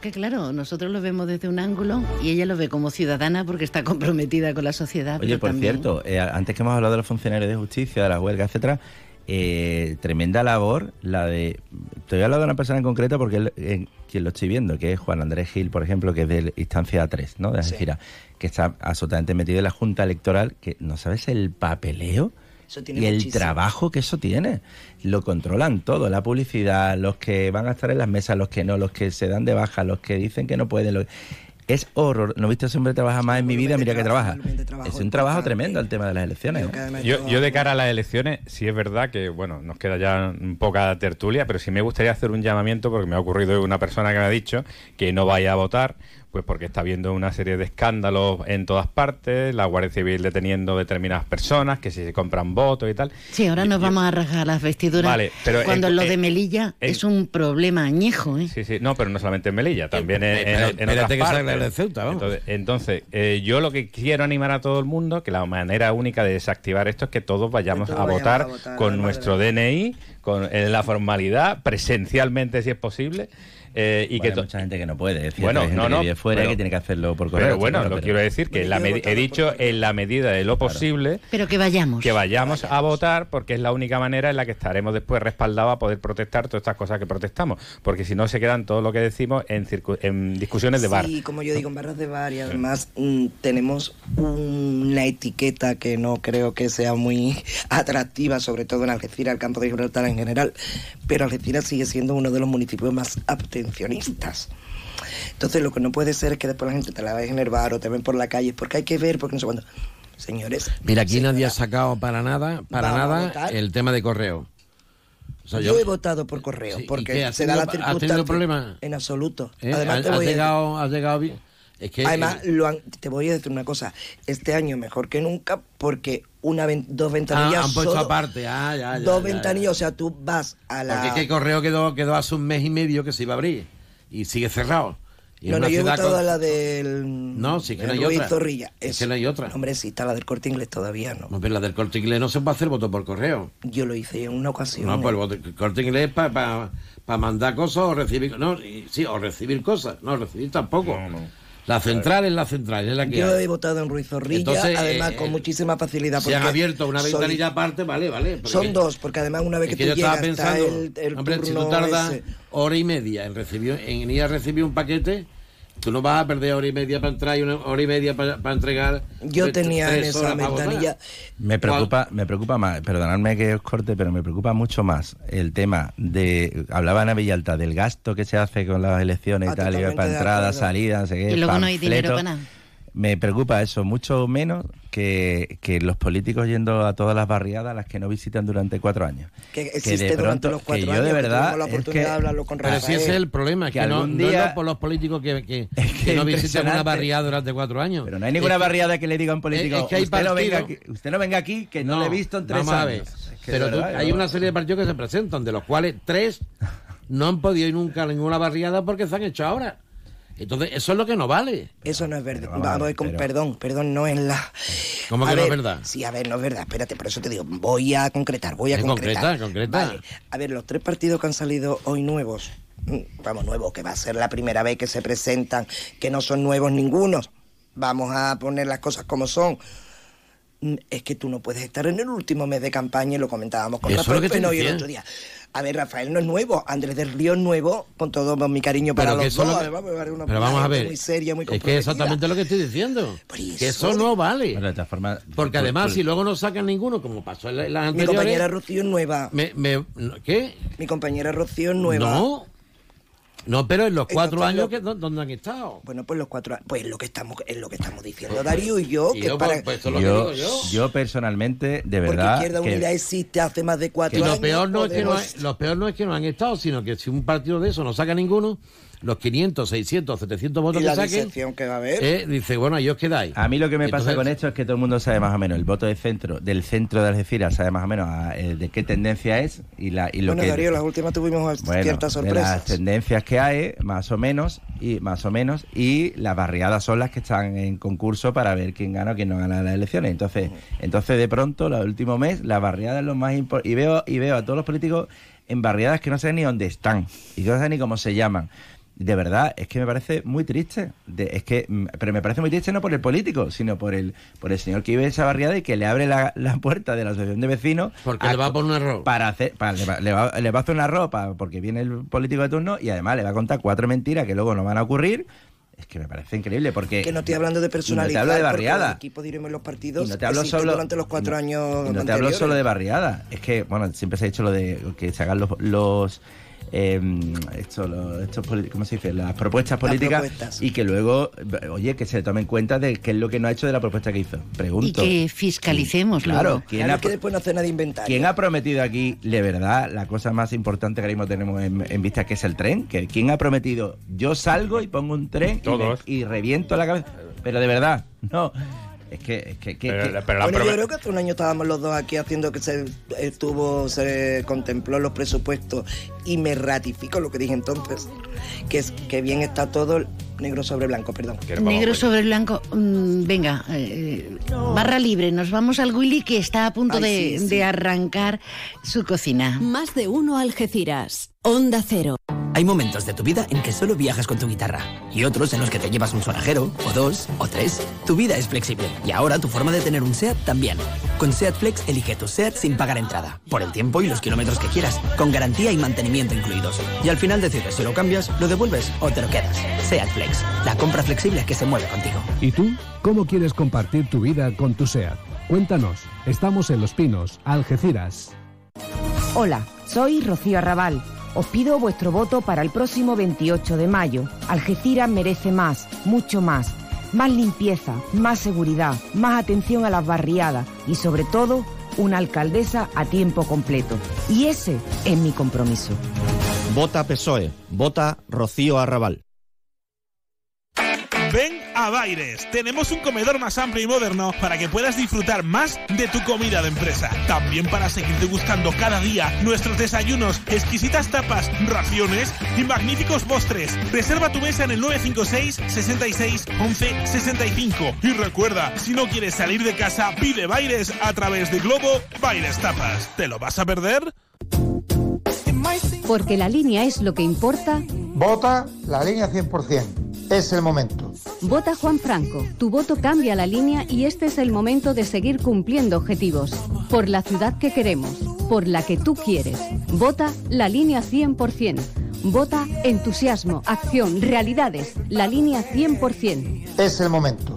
Que claro, nosotros lo vemos desde un ángulo y ella lo ve como ciudadana porque está comprometida con la sociedad. Oye, por también- cierto, eh, antes que hemos hablado de los funcionarios de justicia, de la huelga, etcétera, eh, tremenda labor la de. Te voy a hablar de una persona en concreto porque él, eh, quien lo estoy viendo, que es Juan Andrés Gil, por ejemplo, que es de instancia 3, ¿no? De Algeciras, que está absolutamente metido en la Junta Electoral, que no sabes el papeleo. Eso tiene y el muchísimo. trabajo que eso tiene. Lo controlan todo, la publicidad, los que van a estar en las mesas, los que no, los que se dan de baja, los que dicen que no pueden. lo- Es horror. No he visto a ese hombre trabajar más en mi vida, mira que trabaja. Es un trabajo tremendo el tema de las elecciones. ¿eh? Yo, yo de cara a las elecciones, sí es verdad que, bueno, nos queda ya un poca tertulia, pero sí me gustaría hacer un llamamiento porque me ha ocurrido una persona que me ha dicho que no vaya a votar, pues porque está habiendo una serie de escándalos en todas partes, la Guardia Civil deteniendo determinadas personas, que si se compran votos y tal. Sí, ahora nos vamos a rasgar las vestiduras. Vale, pero cuando en- lo de Melilla en- es un problema añejo, ¿eh? Sí, sí, no, pero no solamente en Melilla, también en, en- otras que salga partes. de Ceuta, vamos. Entonces, entonces, eh, yo lo que quiero animar a todo el mundo, que la manera única de desactivar esto es que todos vayamos, todos a, vayamos votar a votar, con nuestro DNI, con en la formalidad, presencialmente si es posible. Eh, y Bueno, que hay mucha gente que no puede. Es cierto, Bueno, hay gente no, no, que vive fuera y pero- que tiene que hacerlo por correo. Pero bueno, lo pero- quiero decir que la he dicho en la medida de lo posible Pero que vayamos. que vayamos a votar porque es la única manera en la que estaremos después respaldados a poder protestar todas estas cosas que protestamos. Porque si no se quedan todo lo que decimos en, en discusiones de bar. Sí, como yo digo, en barras de bar y además mm, tenemos una etiqueta que no creo que sea muy <laughs> atractiva, sobre todo en Algeciras, el campo de Gibraltar en general, pero Algeciras sigue siendo uno de los municipios más Entonces lo que no puede ser es que después la gente te la vaya en el bar o te ven por la calle, porque hay que ver, porque no sé cuándo. Señores, Mira, aquí nadie ha sacado para nada, para nada, el tema de correo. O sea, yo, he votado por correo, Sí, ¿y porque se da la tenido- has tenido circunstancia. problema? En absoluto. ¿Eh? Además, te ¿Has, voy a llegado, has llegado bien? Es que Además, eh, lo han- te voy a decir una cosa. Este año mejor que nunca porque una ven- dos ah, ventanillas han puesto solo- aparte. Ah, ya, ya, dos ya, ya. ventanillas, o sea, tú vas a la... Porque es que el correo quedó, quedó hace un mes y medio que se iba a abrir y sigue cerrado. Y no, no, yo he votado con- a la del... No, sí que no hay otra. Zorrilla. Es que no hay otra. Hombre, sí, está la del Corte Inglés todavía, ¿no? No, pero la del corte inglés no se puede hacer voto por correo. Yo lo hice en una ocasión. No, pues el voto- el corte inglés para mandar cosas o recibir. No, y- sí, o recibir cosas. No, recibir tampoco. La central es la central, es la que Yo hay. he votado en Ruiz Zorrilla, Entonces, además eh, con muchísima facilidad. Si han abierto una ventanilla aparte, vale, vale. Son dos, porque además una vez Es que, que yo tú estaba llegas está pensando, el, el hombre, si tú turno tardas ese. hora y media en recibir, en ir a recibir un paquete, tú no vas a perder hora y media para entrar y una hora y media para, para entregar. Yo tres- tenía en esa ventanilla... Me preocupa, me preocupa más, perdonadme que os corte, pero me preocupa mucho más el tema de, hablaba Ana Villalta, del gasto que se hace con las elecciones Ah, y tal, y totalmente para de entrada, acuerdo. salida, no sé qué, Y luego no hay dinero para nada. Me preocupa eso mucho menos que, que los políticos yendo a todas las barriadas a las que no visitan durante cuatro años. Que existe de durante pronto- los cuatro que yo de verdad la es oportunidad de hablarlo con Pero si ese es el problema, es que, que no, algún no día- es por los políticos que, que, <laughs> que que no visiten una barriada durante cuatro años. Pero no hay ninguna barriada que le diga a un político, es que hay usted, no venga aquí, usted no venga aquí, que no, le he visto en tres vamos a años. ver. Es que Pero de tú- verdad, hay una serie de partidos que se presentan, de los cuales tres no han podido ir nunca a ninguna barriada porque se han hecho ahora. Entonces, eso es lo que no vale. Eso no es verdad. vamos con pero- perdón, perdón, no es la. ¿Cómo A que no es ver, verdad? Sí, a ver, no es verdad. Espérate, por eso te digo, voy a concretar, voy a Eh, concretar. concreta, concreta. Vale. A ver, los tres partidos que han salido hoy nuevos, mm, vamos, nuevos, que va a ser la primera vez que se presentan, que no son nuevos ningunos. Vamos a poner las cosas como son. Mm, Es que tú no puedes estar en el último mes de campaña y lo comentábamos con Eso es lo Rafael que estoy Peno y el otro día. A ver, Rafael no es nuevo, Andrés del Río es nuevo, con todo mi cariño para Pero los dos. lo que- además, una- Pero vamos a ver. Muy seria, muy es que es comprometida. exactamente lo que estoy diciendo. Que eso- no vale. De Porque por- además, por- si luego no sacan ninguno, como pasó en la- en las Mi anteriores... compañera Rocío es nueva. me- me- no, ¿Qué? Mi compañera Rocío es nueva. No. No, pero en los cuatro años cuatro- que ¿dó- ¿dónde han estado? Bueno, pues los cuatro, pues lo que estamos, es lo que estamos diciendo Darío y yo, Y que yo, para, pues, pues, lo yo, digo yo. yo personalmente, de porque verdad, Izquierda que- Unida existe hace más de cuatro Y lo años. peor, no es que no, hay- lo peor no es que no han estado, sino que si un partido de eso no saca ninguno, los 500, 600, 700 votos y que la saquen, disección que va a haber. eh, dice, bueno, ahí os quedáis. A mí lo que me pasa con esto es que todo el mundo sabe más o menos el voto de centro, del centro de Algeciras sabe más o menos a- eh, de qué tendencia es y, la, y lo bueno, que Darío, las últimas tuvimos bueno, ciertas de sorpresas. las tendencias que hay, más o menos, y más o menos, y las barriadas son las que están en concurso para ver quién gana o quién no gana las elecciones. Entonces, entonces de pronto, el último mes, las barriadas es lo más importante. Y veo, y veo a todos los políticos en barriadas que no saben ni dónde están y que no saben ni cómo se llaman. De verdad, es que me parece muy triste. De- es que, mm, pero me parece muy triste no por el político, sino por el, por el señor que vive en esa barriada y que le abre la, la puerta de la asociación de vecinos. Porque le va a poner un error. Para hacer, para, le, va, le va- le va a hacer una ropa porque viene el político de turno y además le va a contar cuatro mentiras que luego no van a ocurrir. Es que me parece increíble porque. que no estoy hablando de y no personalidad. te hablo de barriada. Los equipos, diremos, los partidos Y no te hablo solo durante los cuatro no- años y no te hablo solo de barriada. Es que, bueno, siempre se ha dicho lo de que se hagan los. los eh, esto, lo- estos poli- ¿cómo se dice? Las propuestas políticas propuestas. y que luego, oye, que se tome en cuenta de qué es lo que no ha hecho de la propuesta que hizo. Y Pregunto. que fiscalicemos Claro, luego. ¿quién Claro, ha, que después no hace nada de inventar. ¿Quién ha prometido aquí, de verdad, la cosa más importante que ahora mismo tenemos en, en vista, que es el tren? Que ¿Quién ha prometido, yo salgo y pongo un tren y, Todos. me- y reviento la cabeza? Pero de verdad, no. Es que... Es que, que- Pero- que- pero la Bueno, yo creo que hace un año estábamos los dos aquí haciendo que se estuvo, se contempló los presupuestos y me ratifico lo que dije entonces, que es que bien está todo negro sobre blanco, perdón. Negro sobre blanco. Mm, venga, eh, barra libre. Nos vamos al Willy que está a punto Ay, de, sí, sí. de arrancar su cocina. Más de uno Algeciras. Onda Cero. Hay momentos de tu vida en que solo viajas con tu guitarra y otros en los que te llevas un sonajero, o dos, o tres. Tu vida es flexible y ahora tu forma de tener un SEAT también. Con SEAT Flex elige tu SEAT sin pagar entrada, por el tiempo y los kilómetros que quieras, con garantía y mantenimiento incluidos. Y al final decides si lo cambias, lo devuelves o te lo quedas. SEAT Flex, la compra flexible que se mueve contigo. ¿Y tú? ¿Cómo quieres compartir tu vida con tu SEAT? Cuéntanos. Estamos en Los Pinos, Algeciras. Hola, soy Rocío Arrabal. Os pido vuestro voto para el próximo 28 de mayo. Algeciras merece más, mucho más. Más limpieza, más seguridad, más atención a las barriadas y sobre todo una alcaldesa a tiempo completo. Y ese es mi compromiso. Vota PSOE. Vota Rocío Arrabal. Ven a Baires. Tenemos un comedor más amplio y moderno para que puedas disfrutar más de tu comida de empresa. También para seguir degustando cada día nuestros desayunos, exquisitas tapas, raciones y magníficos postres. Reserva tu mesa en el 956 66 11 65. Y recuerda, si no quieres salir de casa, pide Baires a través de Globo Baires Tapas. ¿Te lo vas a perder? Porque la línea es lo que importa. Vota la línea 100%. Es el momento. Vota Juan Franco. Tu voto cambia la línea y este es el momento de seguir cumpliendo objetivos. Por la ciudad que queremos. Por la que tú quieres. Vota la línea 100%. Vota entusiasmo, acción, realidades. La línea 100%. Es el momento.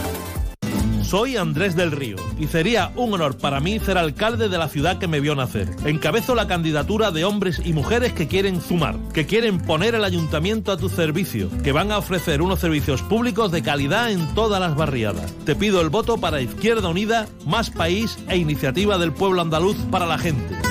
Soy Andrés del Río y sería un honor para mí ser alcalde de la ciudad que me vio nacer. Encabezo la candidatura de hombres y mujeres que quieren sumar, que quieren poner el ayuntamiento a tu servicio, que van a ofrecer unos servicios públicos de calidad en todas las barriadas. Te pido el voto para Izquierda Unida, Más País e Iniciativa del Pueblo Andaluz para la gente.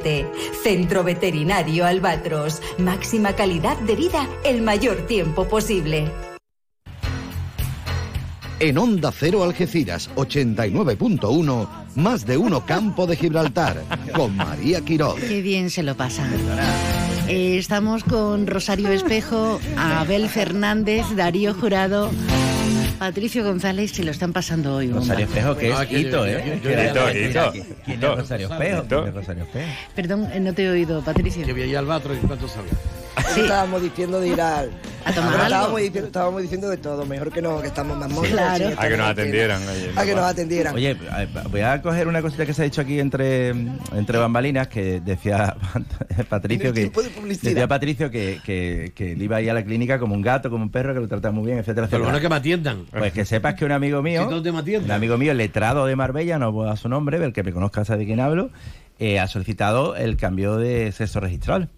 Centro Veterinario Albatros. Máxima calidad de vida el mayor tiempo posible. En Onda Cero Algeciras 89.1, más de uno Campo de Gibraltar, con María Quiroz. Qué bien se lo pasa. Eh, estamos con Rosario Espejo, Abel Fernández, Darío Jurado. Patricio González se lo están pasando hoy. bomba. Rosario Espejo, que es No, aquí- Hito, ¿eh? ¿Quién es- yo- quién Hito, es- ¿Quién Hito. es Rosario Espejo? Perdón, eh, no te he oído, Patricio. Que vi ahí al Batro y cuánto sabía. Estábamos diciendo de ir al... A tomar algo. Estábamos diciendo, estábamos diciendo de todo, mejor que no, que estamos más monos. Claro. sí, A que nos atendieran. oye, A que nos atendieran. Oye, a- voy a coger una cosita que se ha dicho aquí entre, entre bambalinas que decía <laughs> Patricio que de decía Patricio que, que, que él iba ahí a la clínica como un gato, como un perro, que lo trataba muy bien, etcétera, Pero bueno que me atiendan. Pues que sepas que un amigo <laughs> mío, un amigo mío, letrado de Marbella, no puedo dar su nombre, el que me conozca sabe de quién hablo, eh, ha solicitado el cambio de sexo registral.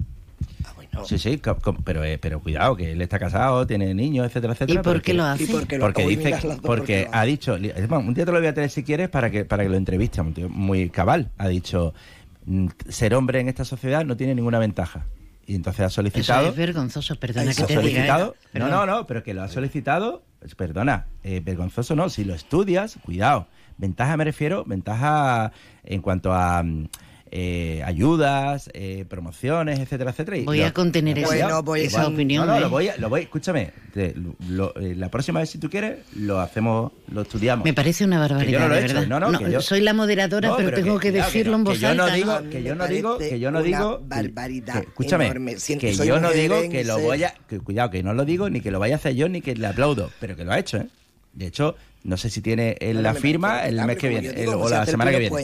Sí, sí, pero, eh, pero cuidado, que él está casado, tiene niños, etcétera, etcétera. por pero qué que- lo hace? ¿Y por qué lo- Porque uy, dice, mira las dos, ¿por porque ha dicho, más, un día te lo voy a tener si quieres para que, para que lo entreviste, un tío muy cabal. Ha dicho, mm, ser hombre en esta sociedad no tiene ninguna ventaja. Y entonces ha Eso solicitado... es vergonzoso, perdona que te diga. solicitado, ¿eh? no, no, no, pero que lo ha solicitado, pues, perdona, eh, vergonzoso no, si lo estudias, cuidado. Ventaja me refiero, ventaja en cuanto a mm, eh, ayudas, eh, promociones, etcétera, etcétera. y Voy lo- a contener esa- Cuidado, voy- esa igual- opinión, No, no, ¿eh? lo voy, a- lo voy, escúchame, te- lo- eh, la próxima vez si tú quieres, lo hacemos, lo estudiamos. Me parece una barbaridad, yo no lo he de hecho, verdad. no, no, que yo- soy la moderadora, No, pero, tengo que, decirlo en que voz yo no alta. digo, que yo no digo, que yo no digo, barbaridad que- escúchame, que soy yo no digo que lo voy a, que, cuidado, que no lo digo ni que lo vaya a hacer yo ni que le aplaudo, pero que lo ha hecho, ¿eh? De hecho, no sé si tiene en la firma el mes que viene, o la semana que viene.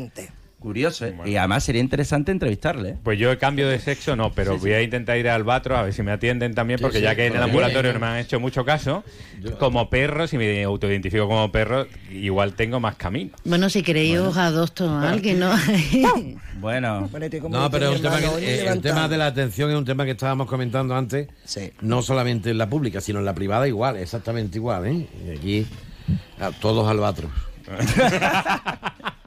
Curioso, ¿eh? Y además sería interesante entrevistarle. ¿eh? Pues yo el cambio de sexo no, pero voy a intentar ir al Batro a ver si me atienden también, porque sí, ya que en el ambulatorio no me han hecho mucho caso, como perro, si me autoidentifico como perro, igual tengo más camino. Bueno, si queréis os adopto a alguien, ¿no? <laughs> Bueno. No, pero un tema que- eh, el tema de la atención es un tema que estábamos comentando antes, no solamente en la pública, sino en la privada igual, exactamente igual, ¿eh? Y aquí a todos albatros. <laughs> <laughs>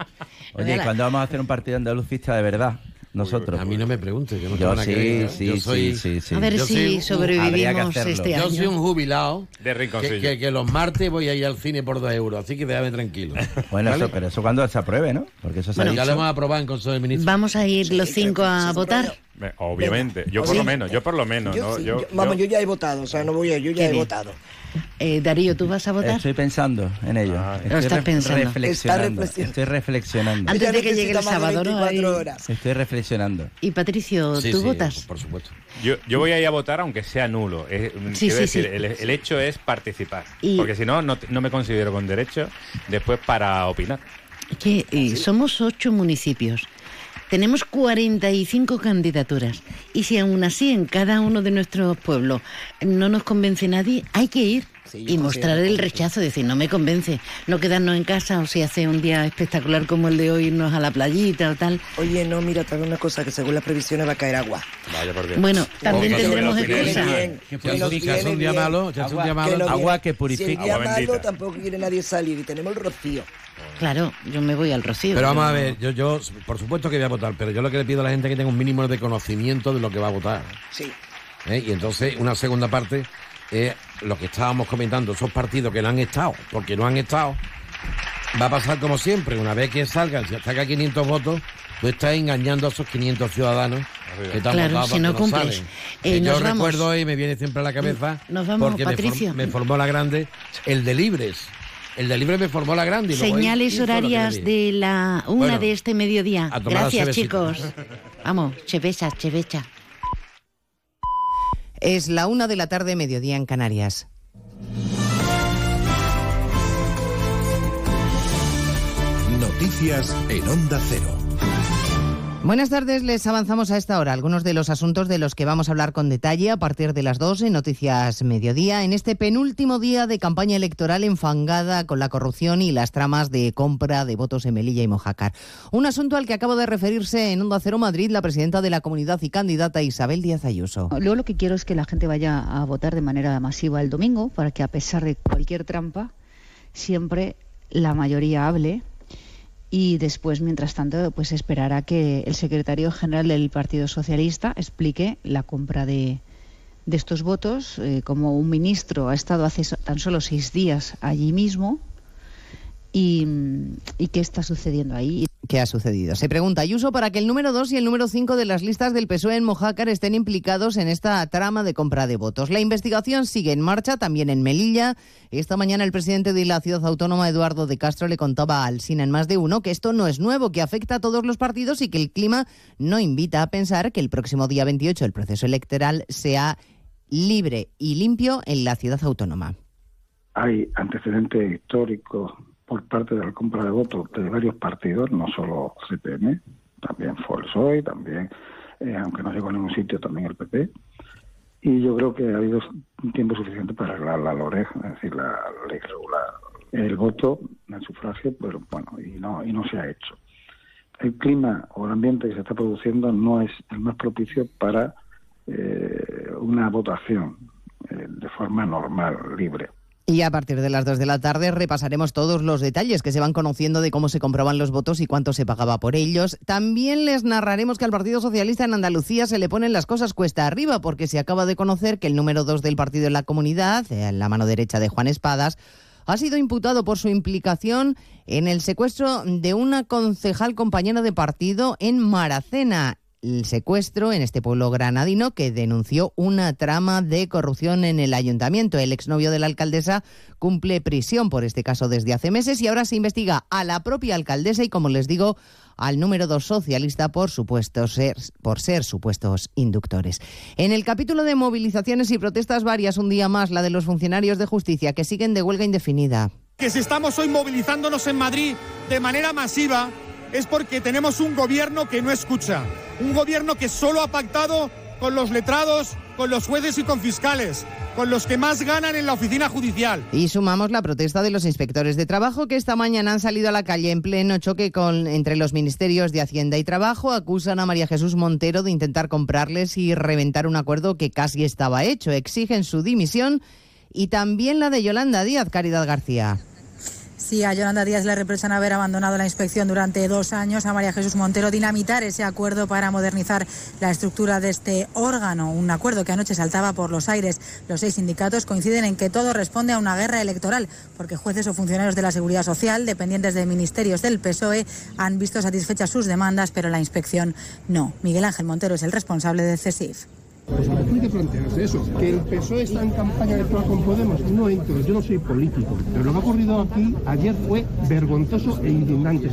Oye, ¿y ¿cuándo vamos a hacer un partido andalucista de verdad? Nosotros. A mí no me preguntes, yo no Yo sí, ver. sí, Yo sí, soy- sí, sí. A ver yo si un- sobrevivimos este Yo año. soy un jubilado De que, que- que los martes voy a ir al cine por dos euros, así que déjame tranquilo. <laughs> Bueno, ¿Vale? eso, pero eso cuando se apruebe, ¿no? Porque eso se Bueno, ha ya lo hemos aprobado en Consejo de Ministros. Vamos a ir los cinco a votar. Me- Obviamente, yo por Sí. lo menos, yo por lo menos, Yo ¿no? sí, Yo- yo- vamos, yo- yo ya he votado, o sea, no voy a, yo ya he bien. votado. Eh, Darío, ¿tú vas a votar? Estoy pensando en ello. Estoy Lo estás re- pensando. Reflexionando. Está reflexionando. Estoy reflexionando. Antes de que llegue el sábado, ¿no? 24 Ahí- horas. Estoy reflexionando. Y Patricio, Sí, ¿tú sí, votas? Por supuesto. Yo, yo voy a ir a votar aunque sea nulo. Es- Sí, quiero sí, decir, sí. El, el hecho es participar. Y- Porque si no, no, te- no me considero con derecho después para opinar. Es que eh, somos ocho municipios. Tenemos 45 candidaturas. Y si aún así en cada uno de nuestros pueblos no nos convence nadie, hay que ir Sí, y mostrar el rechazo. Decir, no me convence. No quedarnos en casa o si hace un día espectacular como el de hoy, irnos a la playita o tal. Oye, no, mira, también una cosa, que según las previsiones va a caer agua. Vaya porque. Bueno, también Oh, que tendremos excusa. bien. Que hace viene un día bien. malo, Agua, que purifica. Si el día Agua malo, tampoco quiere nadie salir y tenemos el rocío. Claro, yo me voy al rocío. Pero vamos yo a no- ver, yo, yo por supuesto que voy a votar, pero yo lo que le pido a la gente es que tenga un mínimo de conocimiento de lo que va a votar. Sí. ¿eh? Y entonces una segunda parte es lo que estábamos comentando, esos partidos que no han estado, porque no han estado, va a pasar como siempre, una vez que salgan, si saca 500 votos, tú estás engañando a esos 500 ciudadanos que te han Claro, votado si no que cumples. salen. Eh, yo vamos. recuerdo y me viene siempre a la cabeza, Nos vamos, porque me, Patricio. form- me formó la grande, el de Libres. El de Libres me formó la grande. y Señales horarias de la una Bueno, de este mediodía. Gracias, chicos. Vamos, chevecha, chevecha. Es la una de la tarde, mediodía en Canarias. Noticias en Onda Cero. Buenas tardes, les avanzamos a esta hora algunos de los asuntos de los que vamos a hablar con detalle a partir de las 2 en Noticias Mediodía, en este penúltimo día de campaña electoral enfangada con la corrupción y las tramas de compra de votos en Melilla y Mojácar. Un asunto al que acabo de referirse en Onda Cero Madrid la presidenta de la comunidad y candidata Isabel Díaz Ayuso. Luego lo que quiero es que la gente vaya a votar de manera masiva el domingo para que a pesar de cualquier trampa siempre la mayoría hable y después, mientras tanto, pues esperar a que el secretario general del Partido Socialista explique la compra de, estos votos. Eh, como un ministro ha estado hace tan solo seis días allí mismo y, y qué está sucediendo ahí. ¿Qué ha sucedido? Se pregunta Ayuso para que el número 2 y el número 5 de las listas del PSOE en Mojácar estén implicados en esta trama de compra de votos. La investigación sigue en marcha también en Melilla. Esta mañana el presidente de la ciudad autónoma, Eduardo de Castro, le contaba al Sina en más de uno que esto no es nuevo, que afecta a todos los partidos y que el clima no invita a pensar que el próximo día 28 el proceso electoral sea libre y limpio en la ciudad autónoma. hay antecedentes históricos por parte de la compra de votos de varios partidos, no solo CPM, también fue el PSOE, también, eh, aunque no llegó a ningún sitio, también el PP. Y yo creo que ha habido un tiempo suficiente para arreglar la LOREG, es decir, la ley regular, el voto, el sufragio, pero bueno, y no, y no se ha hecho. El clima o el ambiente que se está produciendo no es el más propicio para eh, una votación eh, de forma normal, libre. Y a partir de las 2 de la tarde repasaremos todos los detalles que se van conociendo de cómo se compraban los votos y cuánto se pagaba por ellos. También les narraremos que al Partido Socialista en Andalucía se le ponen las cosas cuesta arriba porque se acaba de conocer que el número 2 del partido en la comunidad, eh, la mano derecha de Juan Espadas, ha sido imputado por su implicación en el secuestro de una concejal compañera de partido en Maracena. El secuestro en este pueblo granadino que denunció una trama de corrupción en el ayuntamiento. El exnovio de la alcaldesa cumple prisión por este caso desde hace meses y ahora se investiga a la propia alcaldesa y, como les digo, al número dos socialista por supuesto ser, por ser supuestos inductores. En el capítulo de movilizaciones y protestas varias, un día más, la de los funcionarios de justicia que siguen de huelga indefinida. que si estamos hoy movilizándonos en Madrid de manera masiva es porque tenemos un gobierno que no escucha, un gobierno que solo ha pactado con los letrados, con los jueces y con fiscales, con los que más ganan en la oficina judicial. Y sumamos la protesta de los inspectores de trabajo que esta mañana han salido a la calle en pleno choque con, entre los ministerios de Hacienda y Trabajo. Acusan a María Jesús Montero de intentar comprarles y reventar un acuerdo que casi estaba hecho. Exigen su dimisión y también la de Yolanda Díaz, Caridad García. Sí, a Yolanda Díaz le reprochan haber abandonado la inspección durante dos años, a María Jesús Montero dinamitar ese acuerdo para modernizar la estructura de este órgano, un acuerdo que anoche saltaba por los aires. Los seis sindicatos coinciden en que todo responde a una guerra electoral, porque jueces o funcionarios de la Seguridad Social, dependientes de ministerios del PSOE, han visto satisfechas sus demandas, pero la inspección no. Miguel Ángel Montero es el responsable de CESIF. Pues hay que plantearse eso. Que el PSOE está en campaña electoral con Podemos, no entro, yo no soy político. Pero lo que ha ocurrido aquí ayer fue vergonzoso e indignante.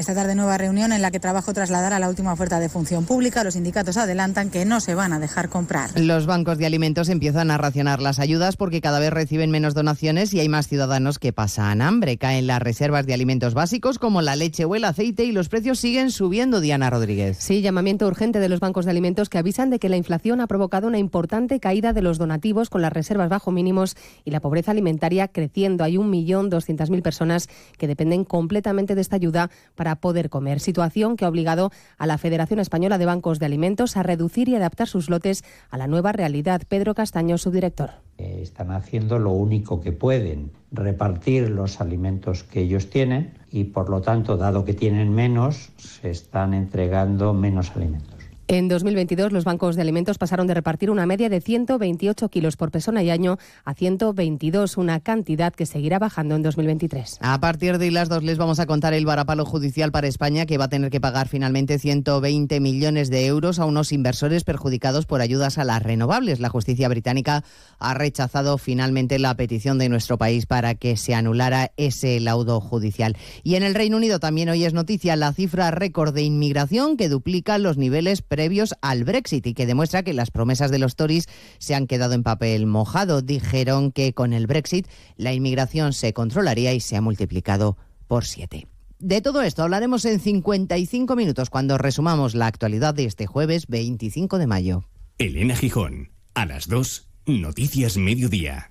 Esta tarde nueva reunión en la que trabajo trasladar a la última oferta de función pública. Los sindicatos adelantan que no se van a dejar comprar. Los bancos de alimentos empiezan a racionar las ayudas porque cada vez reciben menos donaciones y hay más ciudadanos que pasan hambre. Caen las reservas de alimentos básicos como la leche o el aceite y los precios siguen subiendo, Diana Rodríguez. Sí, llamamiento urgente de los bancos de alimentos que avisan de que la inflación ha provocado una importante caída de los donativos con las reservas bajo mínimos y la pobreza alimentaria creciendo. Hay 1.200.000 personas que dependen completamente de esta ayuda para poder comer. Situación que ha obligado a la Federación Española de Bancos de Alimentos a reducir y adaptar sus lotes a la nueva realidad. Pedro Castaño, subdirector. Eh, están haciendo lo único que pueden, repartir los alimentos que ellos tienen y por lo tanto, dado que tienen menos, se están entregando menos alimentos. En 2022, los bancos de alimentos pasaron de repartir una media de 128 kilos por persona y año a 122, una cantidad que seguirá bajando en 2023. A partir de las dos les vamos a contar el varapalo judicial para España, que va a tener que pagar finalmente 120 millones de euros a unos inversores perjudicados por ayudas a las renovables. La justicia británica ha rechazado finalmente la petición de nuestro país para que se anulara ese laudo judicial. Y en el Reino Unido también hoy es noticia la cifra récord de inmigración que duplica los niveles previos al Brexit y que demuestra que las promesas de los Tories se han quedado en papel mojado. Dijeron que con el Brexit la inmigración se controlaría y se ha multiplicado por siete. De todo esto hablaremos en 55 minutos cuando resumamos la actualidad de este jueves 25 de mayo. Elena Gijón, a las 2, Noticias Mediodía.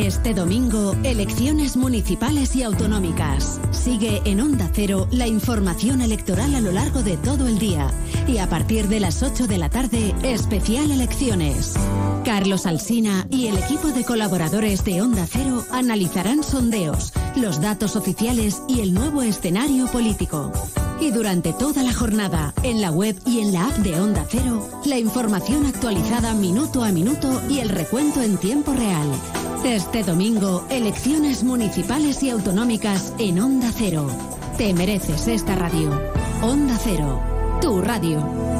Este domingo, elecciones municipales y autonómicas. Sigue en Onda Cero la información electoral a lo largo de todo el día. Y a partir de las 8 de la tarde, especial elecciones. Carlos Alsina y el equipo de colaboradores de Onda Cero analizarán sondeos, los datos oficiales y el nuevo escenario político. Y durante toda la jornada, en la web y en la app de Onda Cero, la información actualizada minuto a minuto y el recuento en tiempo real. Este domingo, elecciones municipales y autonómicas en Onda Cero. Te mereces esta radio. Onda Cero, tu radio.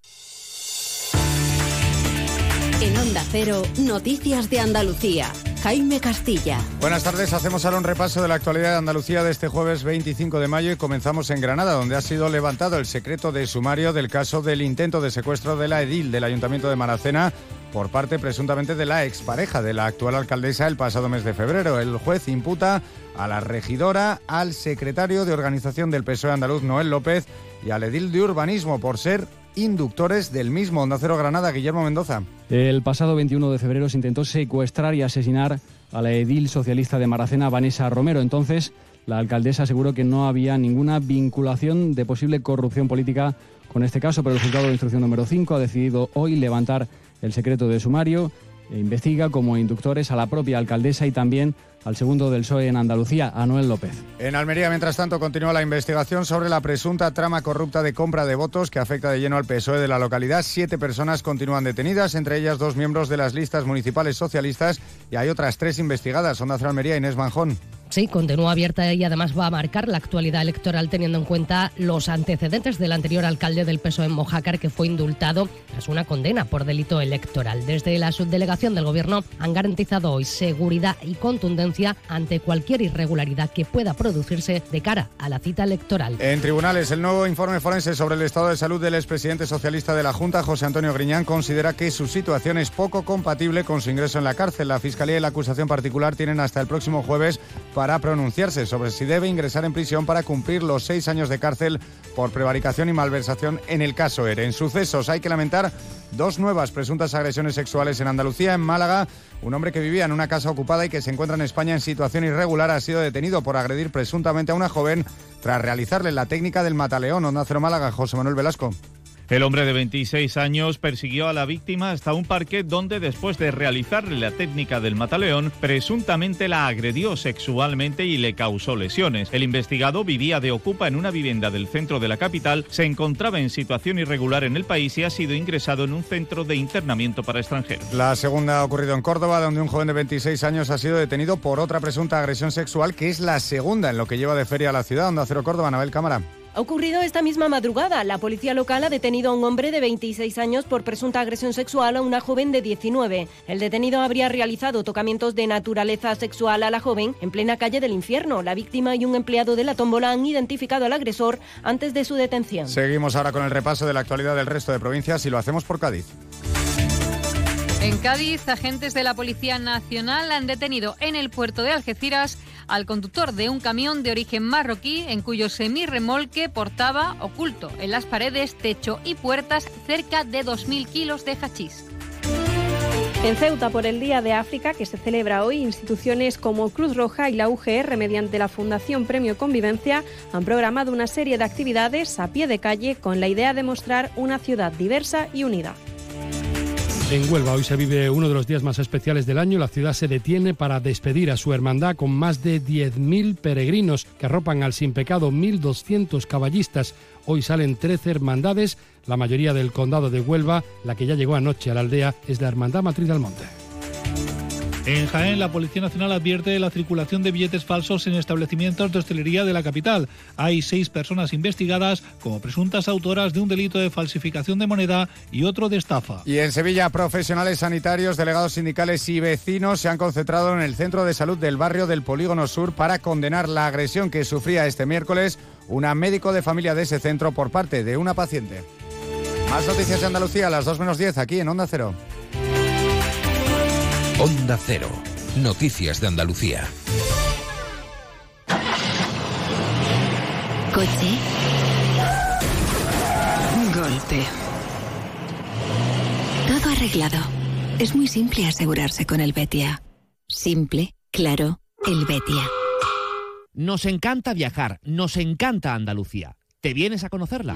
En Onda Cero, Noticias de Andalucía. Jaime Castilla. Buenas tardes, hacemos ahora un repaso de la actualidad de Andalucía de este jueves 25 de mayo y comenzamos en Granada, donde ha sido levantado el secreto de sumario del caso del intento de secuestro de la edil del Ayuntamiento de Maracena por parte presuntamente de la expareja de la actual alcaldesa el pasado mes de febrero. El juez imputa a la regidora, al secretario de organización del PSOE andaluz Noel López y al edil de urbanismo por ser inductores del mismo Onda Cero Granada, Guillermo Mendoza. El pasado 21 de febrero se intentó secuestrar y asesinar a la edil socialista de Maracena, Vanessa Romero. Entonces, la alcaldesa aseguró que no había ninguna vinculación de posible corrupción política con este caso, pero el juzgado de instrucción número 5 ha decidido hoy levantar el secreto de sumario e investiga como inductores a la propia alcaldesa y también al segundo del PSOE en Andalucía, a Noel López. En Almería, mientras tanto, continúa la investigación sobre la presunta trama corrupta de compra de votos que afecta de lleno al PSOE de la localidad. Siete personas continúan detenidas, entre ellas dos miembros de las listas municipales socialistas y hay otras tres investigadas. Onda Almería, Inés Manjón. Sí, continúa abierta y además va a marcar la actualidad electoral teniendo en cuenta los antecedentes del anterior alcalde del PSOE en Mojácar que fue indultado tras una condena por delito electoral. Desde la subdelegación del Gobierno han garantizado hoy seguridad y contundencia ante cualquier irregularidad que pueda producirse de cara a la cita electoral. En tribunales, el nuevo informe forense sobre el estado de salud del expresidente socialista de la Junta, José Antonio Griñán, considera que su situación es poco compatible con su ingreso en la cárcel. La Fiscalía y la acusación particular tienen hasta el próximo jueves pronunciarse sobre si debe ingresar en prisión para cumplir los seis años de cárcel por prevaricación y malversación en el caso ERE. En sucesos hay que lamentar dos nuevas presuntas agresiones sexuales en Andalucía. En Málaga, un hombre que vivía en una casa ocupada y que se encuentra en España en situación irregular ha sido detenido por agredir presuntamente a una joven tras realizarle la técnica del mataleón. Onda Cero Málaga, José Manuel Velasco. El hombre de 26 años persiguió a la víctima hasta un parque donde después de realizarle la técnica del mataleón, presuntamente la agredió sexualmente y le causó lesiones. El investigado vivía de ocupa en una vivienda del centro de la capital, se encontraba en situación irregular en el país y ha sido ingresado en un centro de internamiento para extranjeros. La segunda ha ocurrido en Córdoba, donde un joven de 26 años ha sido detenido por otra presunta agresión sexual, que es la segunda en lo que lleva de feria a la ciudad, donde Cero Córdoba, Anabel Cámara. Ha ocurrido esta misma madrugada. La policía local ha detenido a un hombre de 26 años por presunta agresión sexual a una joven de 19. El detenido habría realizado tocamientos de naturaleza sexual a la joven en plena calle del infierno. La víctima y un empleado de la tómbola han identificado al agresor antes de su detención. Seguimos ahora con el repaso de la actualidad del resto de provincias y lo hacemos por Cádiz. En Cádiz, agentes de la Policía Nacional han detenido en el puerto de Algeciras al conductor de un camión de origen marroquí en cuyo semirremolque portaba oculto en las paredes, techo y puertas cerca de 2.000 kilos de hachís. En Ceuta, por el Día de África, que se celebra hoy, instituciones como Cruz Roja y la UGR, mediante la Fundación Premio Convivencia, han programado una serie de actividades a pie de calle con la idea de mostrar una ciudad diversa y unida. En Huelva hoy se vive uno de los días más especiales del año. La ciudad se detiene para despedir a su hermandad con más de 10.000 peregrinos que arropan al sin pecado 1.200 caballistas. Hoy salen 13 hermandades, la mayoría del condado de Huelva. La que ya llegó anoche a la aldea es la Hermandad Matriz del Monte. En Jaén, la Policía Nacional advierte la circulación de billetes falsos en establecimientos de hostelería de la capital. Hay seis personas investigadas como presuntas autoras de un delito de falsificación de moneda y otro de estafa. Y en Sevilla, profesionales sanitarios, delegados sindicales y vecinos se han concentrado en el centro de salud del barrio del Polígono Sur para condenar la agresión que sufría este miércoles una médico de familia de ese centro por parte de una paciente. Más noticias de Andalucía a las 2 menos 10 aquí en Onda Cero. Onda Cero. Noticias de Andalucía. Coche. Golpe. Todo arreglado. Es muy simple asegurarse con el Betia. Simple, claro, el Betia. Nos encanta viajar, nos encanta Andalucía. ¿Te vienes a conocerla?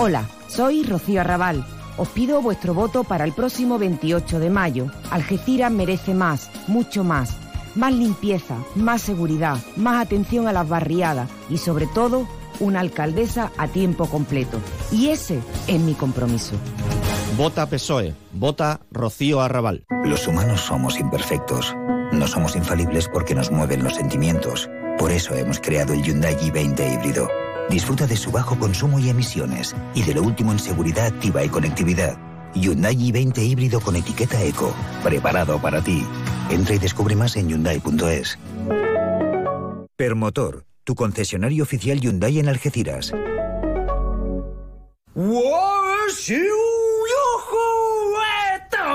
Hola, soy Rocío Arrabal. Os pido vuestro voto para el próximo 28 de mayo. Algeciras merece más, mucho más. Más limpieza, más seguridad, más atención a las barriadas y sobre todo una alcaldesa a tiempo completo. Y ese es mi compromiso. Vota PSOE, vota Rocío Arrabal. Los humanos somos imperfectos. No somos infalibles porque nos mueven los sentimientos. Por eso hemos creado el Hyundai i20 híbrido Disfruta de su bajo consumo y emisiones y de lo último en seguridad activa y conectividad. Hyundai i20 híbrido con etiqueta eco, preparado para ti. Entra y descubre más en hyundai.es. Permotor, tu concesionario oficial Hyundai en Algeciras.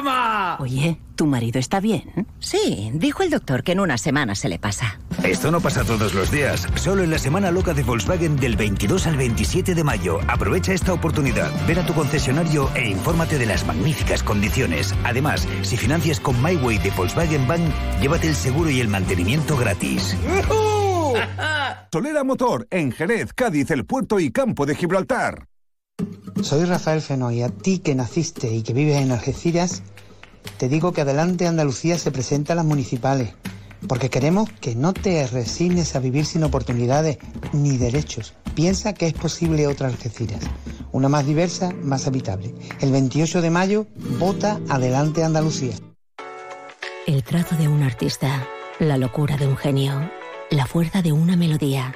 ¡Toma! Oye, ¿tu marido está bien? Sí, dijo el doctor que en una semana se le pasa. Esto no pasa todos los días, solo en la semana loca de Volkswagen del 22 al 27 de mayo. Aprovecha esta oportunidad, ven a tu concesionario e infórmate de las magníficas condiciones. Además, si financias con MyWay de Volkswagen Bank, llévate el seguro y el mantenimiento gratis. Solera <laughs> Motor, en Jerez, Cádiz, el puerto y campo de Gibraltar. Soy Rafael Feno y a ti que naciste y que vives en Algeciras, te digo que adelante Andalucía se presenta a las municipales, porque queremos que no te resignes a vivir sin oportunidades ni derechos. Piensa que es posible otra Algeciras, una más diversa, más habitable. El 28 de mayo, vota adelante Andalucía. El trazo de un artista, la locura de un genio, la fuerza de una melodía.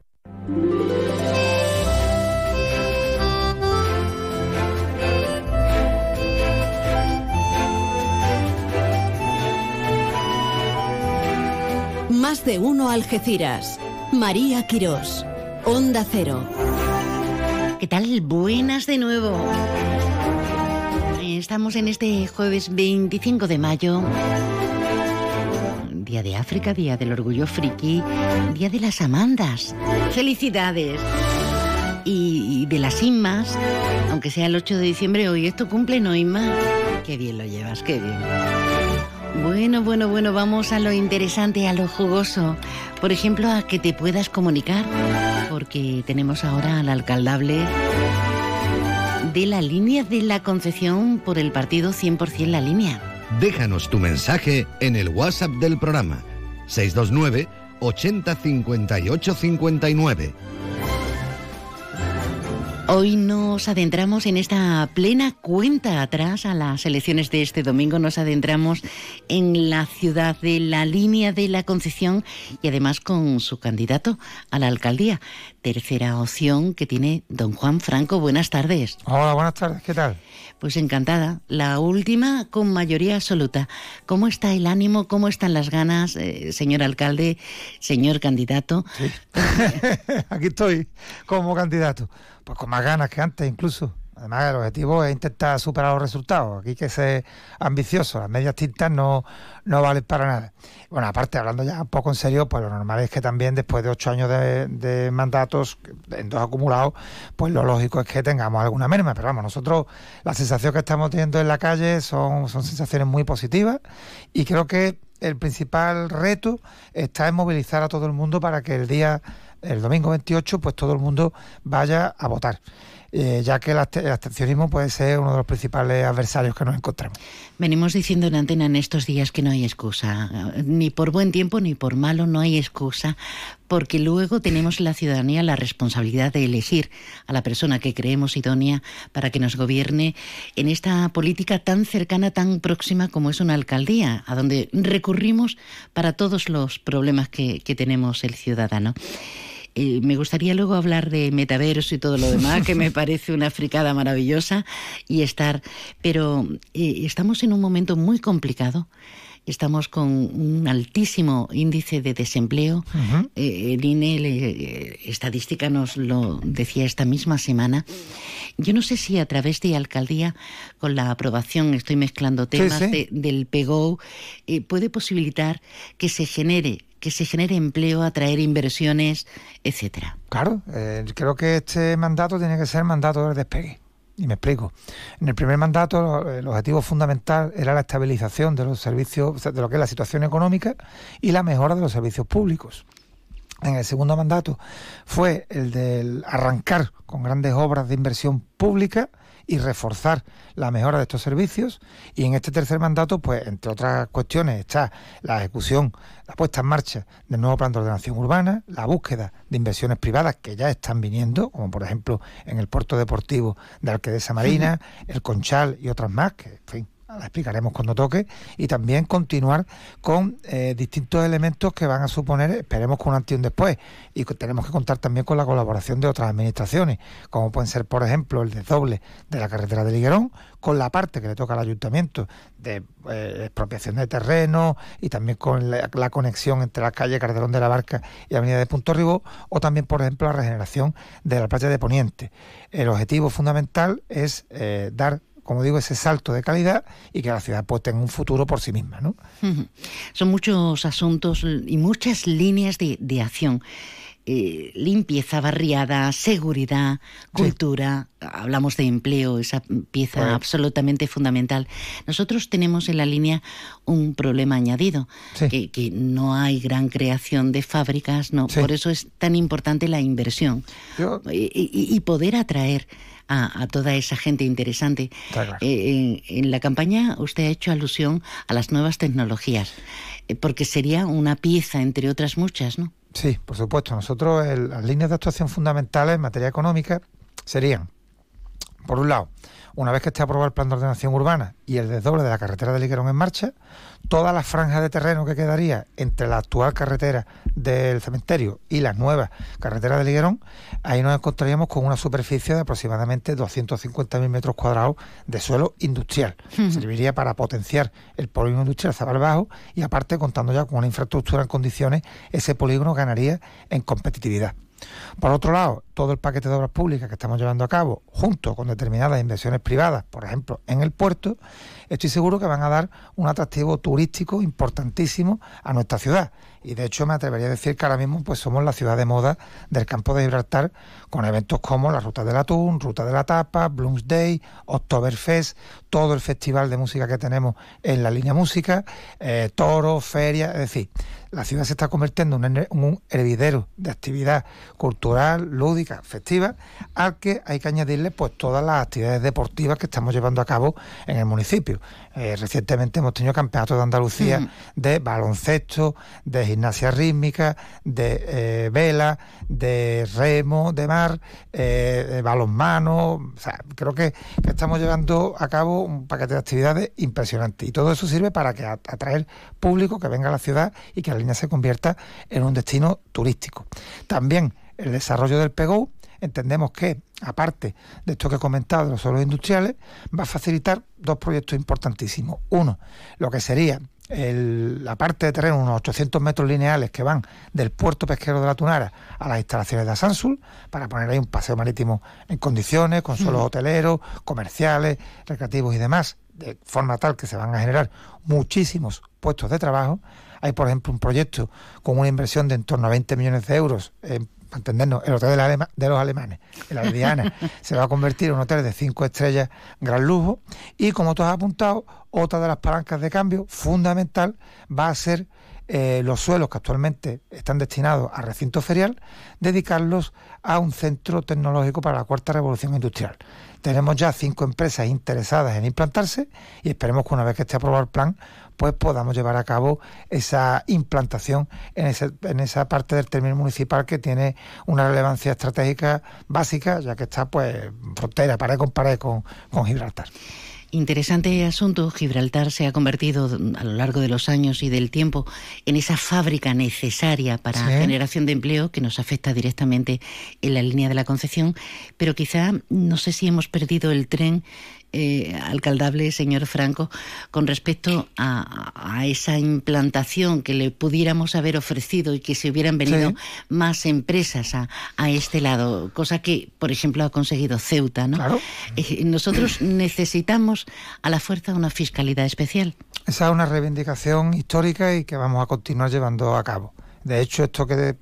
Más de uno Algeciras. María Quirós. Onda Cero. ¿Qué tal? Buenas de nuevo. Estamos en este jueves 25 de mayo. De África, Día del Orgullo Friki, Día de las Amandas. ¡Felicidades! Y, de las Inmas, aunque sea el 8 de diciembre, hoy es tu cumple, ¿no, Inma? Qué bien lo llevas, qué bien. Bueno, bueno, bueno, vamos a lo interesante, a lo jugoso. Por ejemplo, a que te puedas comunicar, porque tenemos ahora al alcaldable de la línea de la Concepción por el partido 100% La Línea. Déjanos tu mensaje en el WhatsApp del programa 629 80 58 59. Hoy nos adentramos en esta plena cuenta atrás a las elecciones de este domingo. Nos adentramos en la ciudad de la línea de la Concepción y además con su candidato a la alcaldía. Tercera opción que tiene don Juan Franco. Buenas tardes. Hola, buenas tardes. ¿Qué tal? Pues encantada. La última con mayoría absoluta. ¿Cómo está el ánimo? ¿Cómo están las ganas, eh, señor alcalde, señor candidato? <laughs> Aquí estoy como candidato. Pues con más ganas que antes incluso. Además, el objetivo es intentar superar los resultados. Aquí hay que ser ambicioso. Las medias tintas no, no valen para nada. Bueno, aparte, hablando ya un poco en serio, pues lo normal es que también después de ocho años de, mandatos, en dos acumulados, pues lo lógico es que tengamos alguna merma. Pero vamos, nosotros la sensación que estamos teniendo en la calle son, son sensaciones muy positivas y creo que el principal reto está en movilizar a todo el mundo para que el día, el domingo 28, pues todo el mundo vaya a votar. Eh, ya que el abstencionismo puede ser uno de los principales adversarios que nos encontramos. Venimos diciendo en antena en estos días que no hay excusa, ni por buen tiempo ni por malo no hay excusa, porque luego tenemos la ciudadanía la responsabilidad de elegir a la persona que creemos idónea para que nos gobierne en esta política tan cercana, tan próxima como es una alcaldía, a donde recurrimos para todos los problemas que, que tenemos el ciudadano. Eh, me gustaría luego hablar de metaverso y todo lo demás, que me <laughs> parece una fricada maravillosa y estar, pero eh, estamos en un momento muy complicado. Estamos con un altísimo índice de desempleo. Eh, el INE, estadística, nos lo decía esta misma semana. Yo no sé si a través de alcaldía, con la aprobación, estoy mezclando temas del PEGO, puede posibilitar que se genere que se genere empleo, atraer inversiones, etcétera. Claro, eh, creo que este mandato tiene que ser el mandato del despegue. Y me explico. En el primer mandato el objetivo fundamental era la estabilización de los servicios, de lo que es la situación económica y la mejora de los servicios públicos. En el segundo mandato fue el de arrancar con grandes obras de inversión pública y reforzar la mejora de estos servicios. Y en este tercer mandato, pues entre otras cuestiones, está la ejecución, la puesta en marcha del nuevo plan de ordenación urbana, la búsqueda de inversiones privadas que ya están viniendo, como por ejemplo en el puerto deportivo de Alquedesa Marina, <laughs> el Conchal y otras más, que en fin, la explicaremos cuando toque, y también continuar con eh, distintos elementos que van a suponer, esperemos con un antes después, y tenemos que contar también con la colaboración de otras administraciones, como pueden ser, por ejemplo, el desdoble de la carretera de Liguerón, con la parte que le toca al ayuntamiento de eh, expropiación de terreno y también con la, conexión entre la calle Cardelón de la Barca y Avenida de Punto Ribó, o también, por ejemplo, la regeneración de la playa de Poniente. El objetivo fundamental es eh, dar como digo, ese salto de calidad y que la ciudad pues tenga un futuro por sí misma. ¿no? Son muchos asuntos y muchas líneas de, acción. eh, limpieza, barriada, seguridad, cultura, hablamos de empleo, esa pieza absolutamente fundamental. Nosotros tenemos en la línea un problema añadido, que, no hay gran creación de fábricas, no, por eso es tan importante la inversión y, poder atraer a, toda esa gente interesante. Eh, en, la campaña usted ha hecho alusión a las nuevas tecnologías, eh, porque sería una pieza entre otras muchas, ¿no? Sí, por supuesto. Nosotros las líneas de actuación fundamentales en materia económica serían, por un lado, una vez que esté aprobado el plan de ordenación urbana y el desdoble de la carretera de Liguerón en marcha, toda la franja de terreno que quedaría entre la actual carretera del cementerio y la nueva carretera de Liguerón, ahí nos encontraríamos con una superficie de aproximadamente 250.000 metros cuadrados de suelo industrial. Serviría para potenciar el polígono industrial Zabal Bajo y aparte, contando ya con una infraestructura en condiciones, ese polígono ganaría en competitividad. Por otro lado, todo el paquete de obras públicas que estamos llevando a cabo, junto con determinadas inversiones privadas, por ejemplo, en el puerto, estoy seguro que van a dar un atractivo turístico importantísimo a nuestra ciudad. Y de hecho me atrevería a decir que ahora mismo pues somos la ciudad de moda del campo de Gibraltar, con eventos como la Ruta del Atún, Ruta de la Tapa, Bloomsday, Oktoberfest, todo el festival de música que tenemos en la línea música, eh, toros, ferias, es decir, la ciudad se está convirtiendo en un hervidero de actividad cultural, lúdica, festiva, al que hay que añadirle pues todas las actividades deportivas que estamos llevando a cabo en el municipio. Eh, recientemente hemos tenido campeonatos de Andalucía de baloncesto, de gimnasia rítmica, de eh, vela, de remo, de mar, eh, de balonmano. O sea, creo que, estamos llevando a cabo un paquete de actividades impresionante. Y todo eso sirve para que atraer público que venga a la ciudad y que la línea se convierta en un destino turístico. También el desarrollo del PEGO entendemos que, aparte de esto que he comentado de los suelos industriales, va a facilitar dos proyectos importantísimos. Uno, lo que sería la parte de terreno, unos 800 metros lineales que van del puerto pesquero de la Tunara a las instalaciones de Asansul, para poner ahí un paseo marítimo en condiciones, con suelos hoteleros, comerciales, recreativos y demás, de forma tal que se van a generar muchísimos puestos de trabajo. Hay, por ejemplo, un proyecto con una inversión de en torno a 20 millones de euros en para entendernos, el hotel de, los alemanes, la Diana, <laughs> se va a convertir en un hotel de cinco estrellas, gran lujo, y como tú has apuntado, otra de las palancas de cambio fundamental va a ser eh, los suelos que actualmente están destinados a recinto ferial, dedicarlos a un centro tecnológico para la cuarta revolución industrial. Tenemos ya cinco empresas interesadas en implantarse y esperemos que una vez que esté aprobado el plan, pues podamos llevar a cabo esa implantación en, en esa parte del término municipal que tiene una relevancia estratégica básica, ya que está pues frontera, pared con pared con, con Gibraltar. Interesante asunto. Gibraltar se ha convertido a lo largo de los años y del tiempo en esa fábrica necesaria para generación de empleo que nos afecta directamente en la línea de la Concepción, pero quizá no sé si hemos perdido el tren eh, alcaldable, señor Franco, con respecto a, esa implantación que le pudiéramos haber ofrecido y que se hubieran venido más empresas a, este lado, cosa que, por ejemplo, ha conseguido Ceuta. ¿no? Eh, nosotros <clears throat> necesitamos a la fuerza una fiscalidad especial. Esa es una reivindicación histórica y que vamos a continuar llevando a cabo. De hecho, esto que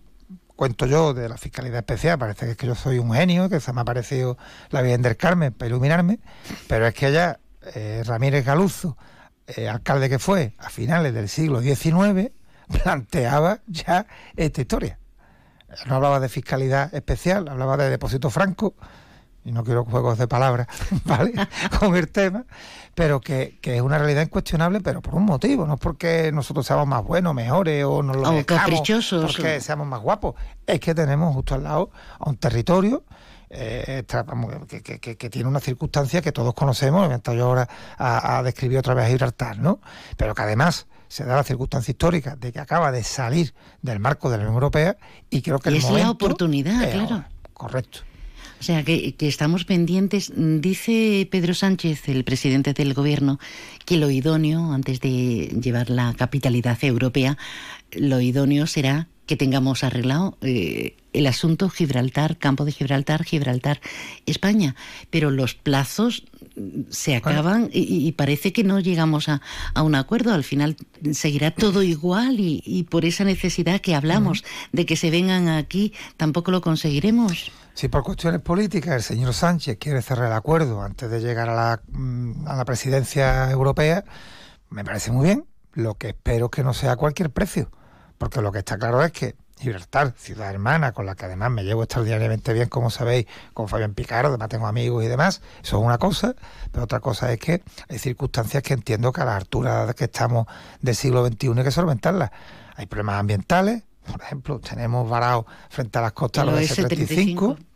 cuento yo de la Fiscalidad Especial, parece que yo soy un genio, que se me ha parecido la Virgen del Carmen para iluminarme, pero es que allá eh, Ramírez Galuzo, eh, alcalde que fue a finales del siglo XIX, <laughs> planteaba ya esta historia. No hablaba de fiscalidad especial, hablaba de depósito franco, y no quiero juegos de palabras, <laughs> ¿vale? Con el tema, pero que, es una realidad incuestionable, pero por un motivo, no es porque nosotros seamos más buenos, mejores o nos lo caprichosos. porque seamos más guapos, es que tenemos justo al lado a un territorio eh, que, tiene una circunstancia que todos conocemos, me yo ahora a, describir otra vez a Gibraltar, ¿no? Pero que además se da la circunstancia histórica de que acaba de salir del marco de la Unión Europea y creo que y el es momento, la oportunidad, claro. Correcto. O sea, que, estamos pendientes. Dice Pedro Sánchez, el presidente del gobierno, que lo idóneo, antes de llevar la capitalidad europea, lo idóneo será que tengamos arreglado eh, el asunto Gibraltar, campo de Gibraltar, Gibraltar, España. Pero los plazos se acaban y, parece que no llegamos a, un acuerdo. Al final seguirá todo igual y, por esa necesidad que hablamos de que se vengan aquí, tampoco lo conseguiremos. Si por cuestiones políticas el señor Sánchez quiere cerrar el acuerdo antes de llegar a la, mm, a la presidencia europea, me parece muy bien. Lo que espero es que no sea a cualquier precio, porque lo que está claro es que Gibraltar, ciudad hermana, con la que además me llevo extraordinariamente bien, como sabéis, con Fabián Picardo, además tengo amigos y demás, eso es una cosa, pero otra cosa es que hay circunstancias que entiendo que a la altura que estamos del siglo XXI hay que solventarlas. Hay problemas ambientales, por ejemplo, tenemos varados frente a las costas los S-35.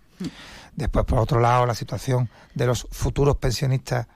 Después, por otro lado, la situación de los futuros pensionistas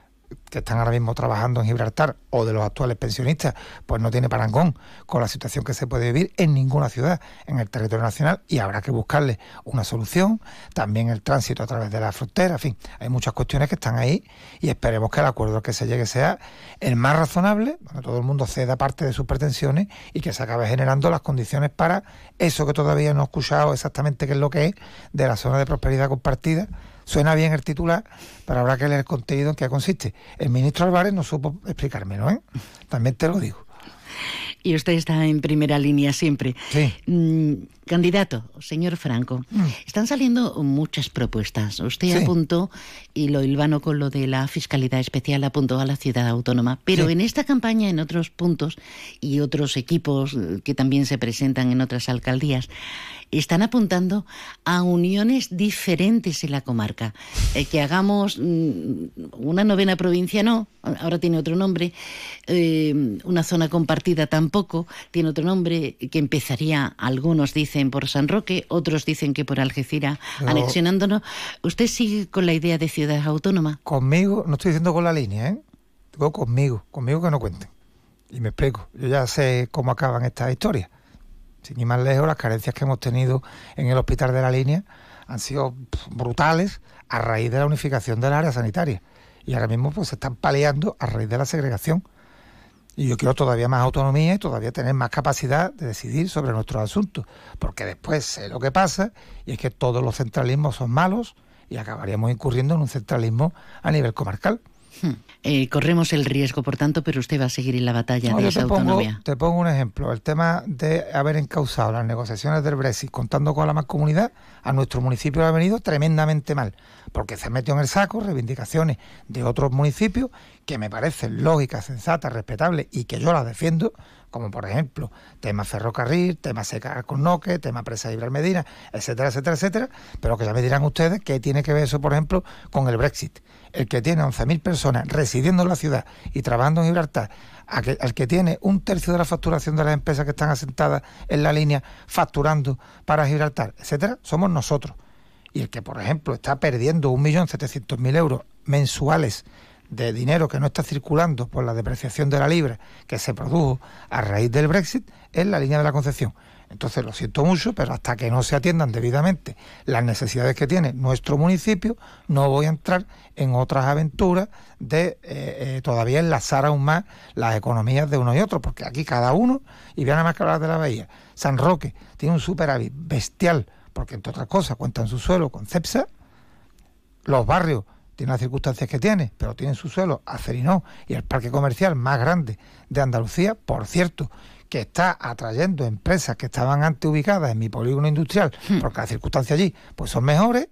que están ahora mismo trabajando en Gibraltar o de los actuales pensionistas, pues no tiene parangón con la situación que se puede vivir en ninguna ciudad en el territorio nacional y habrá que buscarle una solución, también el tránsito a través de la frontera, en fin, hay muchas cuestiones que están ahí y esperemos que el acuerdo que se llegue sea el más razonable, donde todo el mundo ceda parte de sus pretensiones y que se acabe generando las condiciones para eso que todavía no he escuchado exactamente qué es lo que es de la zona de prosperidad compartida Suena bien el titular, pero habrá que leer el contenido en qué consiste. El ministro Álvarez no supo explicármelo, ¿eh? También te lo digo. Y usted está en primera línea siempre. Sí. Candidato, señor Franco, mm. están saliendo muchas propuestas. Usted apuntó, y lo hilvano con lo de la fiscalidad especial, apuntó a la ciudad autónoma. Pero en esta campaña, en otros puntos y otros equipos eh, que también se presentan en otras alcaldías, están apuntando a uniones diferentes en la comarca. Eh, que hagamos mm, una novena provincia, no, ahora tiene otro nombre, eh, una zona compartida tampoco, tiene otro nombre, que empezaría, algunos dicen por San Roque, otros dicen que por Algeciras, anexionándonos. ¿Usted sigue con la idea de ciudad autónoma? Conmigo, no estoy diciendo con la línea, ¿eh? Digo conmigo, conmigo que no cuenten. Y me explico, yo ya sé cómo acaban estas historias. Sin ir más lejos, las carencias que hemos tenido en el hospital de la línea han sido brutales a raíz de la unificación del área sanitaria. Y ahora mismo pues se están paleando a raíz de la segregación. Y yo quiero todavía más autonomía y todavía tener más capacidad de decidir sobre nuestros asuntos. Porque después sé lo que pasa y es que todos los centralismos son malos y acabaríamos incurriendo en un centralismo a nivel comarcal. Hmm. Eh, corremos el riesgo, por tanto, pero usted va a seguir en la batalla de esa autonomía. te pongo un ejemplo. El tema de haber encausado las negociaciones del Brexit contando con la más comunidad, a nuestro municipio ha venido tremendamente mal, porque se metió en el saco reivindicaciones de otros municipios que me parecen lógicas, sensatas, respetables y que yo las defiendo, como por ejemplo tema ferrocarril, tema seca con Noque, tema presa de Medina, etcétera, etcétera, etcétera, pero que ya me dirán ustedes qué tiene que ver eso, por ejemplo, con el Brexit. El que tiene 11.000 personas residiendo en la ciudad y trabajando en Gibraltar, al que tiene un tercio de la facturación de las empresas que están asentadas en la línea facturando para Gibraltar, etcétera, somos nosotros. Y el que, por ejemplo, está perdiendo 1.700.000 euros mensuales de dinero que no está circulando por la depreciación de la libra que se produjo a raíz del Brexit es la línea de la Concepción. Entonces lo siento mucho, pero hasta que no se atiendan debidamente las necesidades que tiene nuestro municipio, no voy a entrar en otras aventuras de eh, eh, todavía enlazar aún más las economías de uno y otro, porque aquí cada uno, y vean más que hablar de la bahía, San Roque tiene un superávit bestial, porque entre otras cosas cuentan su suelo con CEPSA, los barrios tiene las circunstancias que tiene, pero tiene su suelo Acerinó y el parque comercial más grande de Andalucía, por cierto, que está atrayendo empresas que estaban antes ubicadas en mi polígono industrial, hmm. porque las circunstancias allí pues son mejores,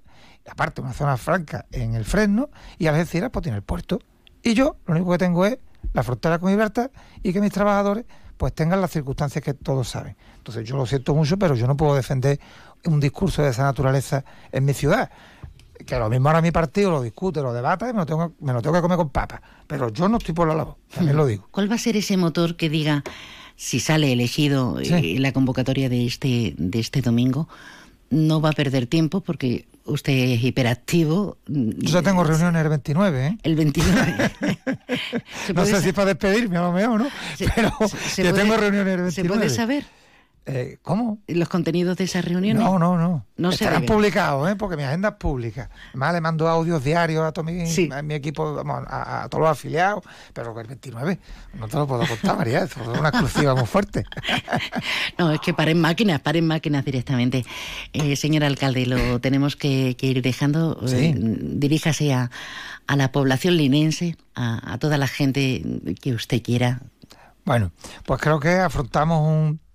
aparte una zona franca en el Fresno, y Algeciras pues tiene el puerto. Y yo lo único que tengo es la frontera con libertad y que mis trabajadores pues tengan las circunstancias que todos saben. Entonces yo lo siento mucho, pero yo no puedo defender un discurso de esa naturaleza en mi ciudad que lo mismo ahora mi partido lo discute, lo debata y me lo tengo, me lo tengo que comer con papas. Pero yo no estoy por la labor, también lo digo. ¿Cuál va a ser ese motor que diga, si sale elegido en la convocatoria de este, de este domingo, no va a perder tiempo porque usted es hiperactivo. Yo ya tengo reuniones el 29, ¿eh? El 29. <laughs> no sé si para despedirme a lo mejor, ¿no? Pero tengo reuniones el 29. ¿Se puede saber? Eh, ¿Cómo? ¿Los contenidos de esas reuniones? No, no, no. No Estarán publicados, ¿eh? porque mi agenda es pública. Además, le mando audios diarios a todo mi, a mi equipo, vamos, a, todos los afiliados, pero el 29 no te lo puedo contar, <laughs> María, es una exclusiva muy fuerte. <laughs> no, es que paren máquinas, paren máquinas directamente. Eh, señor alcalde, lo tenemos que, ir dejando. Sí. Eh, diríjase a, a, la población linense, a, a toda la gente que usted quiera. Bueno, pues creo que afrontamos un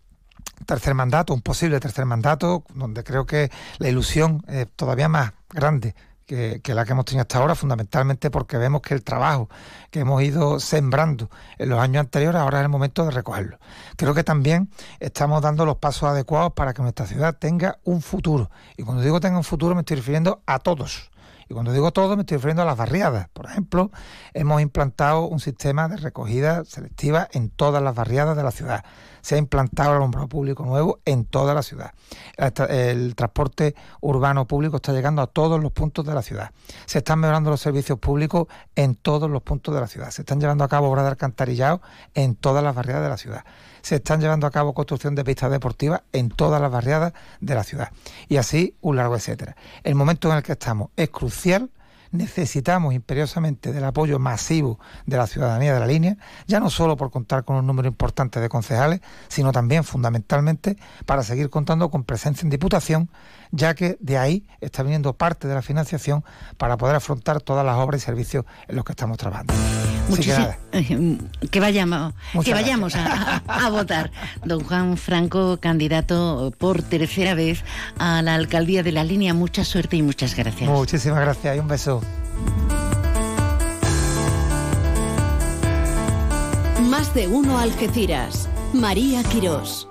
tercer mandato, un posible tercer mandato, donde creo que la ilusión es todavía más grande que, la que hemos tenido hasta ahora, fundamentalmente porque vemos que el trabajo que hemos ido sembrando en los años anteriores, ahora es el momento de recogerlo. Creo que también estamos dando los pasos adecuados para que nuestra ciudad tenga un futuro. Y cuando digo tenga un futuro me estoy refiriendo a todos. Y cuando digo todo, me estoy refiriendo a las barriadas. Por ejemplo, hemos implantado un sistema de recogida selectiva en todas las barriadas de la ciudad se ha implantado el alumbrado público nuevo en toda la ciudad. El, transporte urbano público está llegando a todos los puntos de la ciudad. Se están mejorando los servicios públicos en todos los puntos de la ciudad. Se están llevando a cabo obras de alcantarillado en todas las barriadas de la ciudad. Se están llevando a cabo construcción de pistas deportivas en todas las barriadas de la ciudad. Y así un largo etcétera. El momento en el que estamos es crucial necesitamos imperiosamente del apoyo masivo de la ciudadanía de la línea, ya no solo por contar con un número importante de concejales, sino también fundamentalmente para seguir contando con presencia en Diputación, ya que de ahí está viniendo parte de la financiación para poder afrontar todas las obras y servicios en los que estamos trabajando. que, vayamos, que vayamos a, votar. Don Juan Franco, candidato por tercera vez a la alcaldía de la línea. Mucha suerte y muchas gracias. Muchísimas gracias y un beso. Más de uno Algeciras. María Quirós.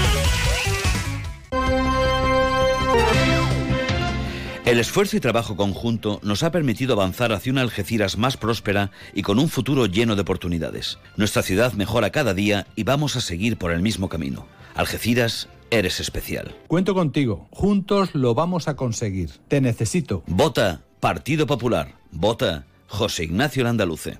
El esfuerzo y trabajo conjunto nos ha permitido avanzar hacia una Algeciras más próspera y con un futuro lleno de oportunidades. Nuestra ciudad mejora cada día y vamos a seguir por el mismo camino. Algeciras, eres especial. Cuento contigo. Juntos lo vamos a conseguir. Te necesito. Vota Partido Popular. Vota José Ignacio Landaluce.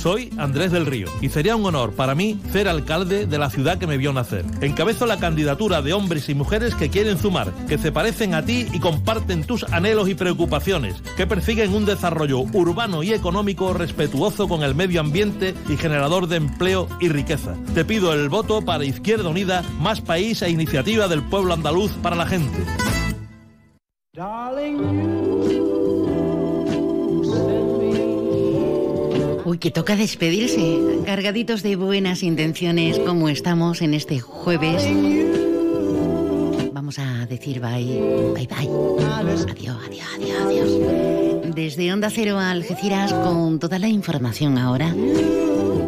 Soy Andrés del Río y sería un honor para mí ser alcalde de la ciudad que me vio nacer. Encabezo la candidatura de hombres y mujeres que quieren sumar, que se parecen a ti y comparten tus anhelos y preocupaciones, que persiguen un desarrollo urbano y económico respetuoso con el medio ambiente y generador de empleo y riqueza. Te pido el voto para Izquierda Unida, más país e iniciativa del pueblo andaluz para la gente. Uy, que toca despedirse, cargaditos de buenas intenciones como estamos en este jueves. Vamos a decir bye, bye, bye. Adiós, adiós, adiós, adiós. Desde Onda Cero a Algeciras con toda la información ahora.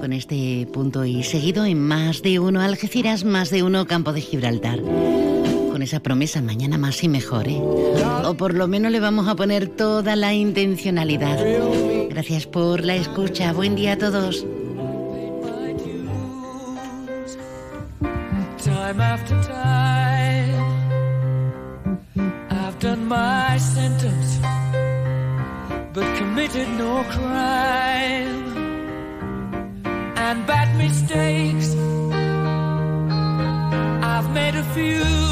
Con este punto y seguido en más de uno Algeciras, más de uno Campo de Gibraltar con esa promesa mañana más y mejor, ¿eh? O por lo menos le vamos a poner toda la intencionalidad. Gracias por la escucha. Buen día a todos. Time after time, I've done my sentence, but committed no crime. And bad mistakes, I've made a few.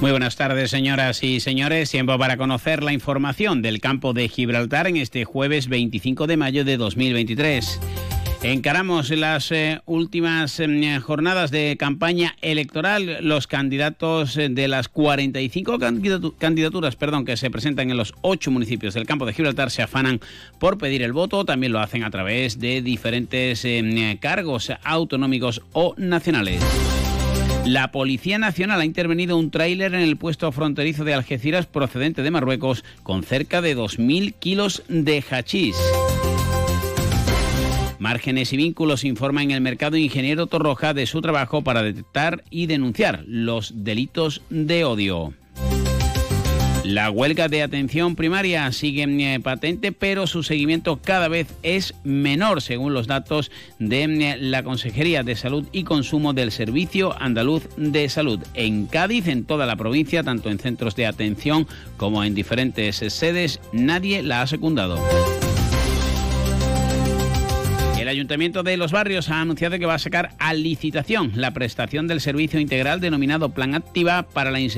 Muy buenas tardes, señoras y señores. Tiempo para conocer la información del campo de Gibraltar en este jueves 25 de mayo de 2023. Encaramos las eh, últimas eh, jornadas de campaña electoral. Los candidatos eh, de las 45 candidatu- candidaturas perdón, que se presentan en los ocho municipios del campo de Gibraltar se afanan por pedir el voto. También lo hacen a través de diferentes cargos autonómicos o nacionales. La Policía Nacional ha intervenido un tráiler en el puesto fronterizo de Algeciras procedente de Marruecos con cerca de 2.000 kilos de hachís. Márgenes y Vínculos informa en el mercado ingeniero Torroja de su trabajo para detectar y denunciar los delitos de odio. La huelga de atención primaria sigue eh, patente, pero su seguimiento cada vez es menor, según los datos de eh, la Consejería de Salud y Consumo del Servicio Andaluz de Salud. En Cádiz, en toda la provincia, tanto en centros de atención como en diferentes sedes, nadie la ha secundado. El Ayuntamiento de Los Barrios ha anunciado que va a sacar a licitación la prestación del servicio integral denominado Plan Activa para la inserción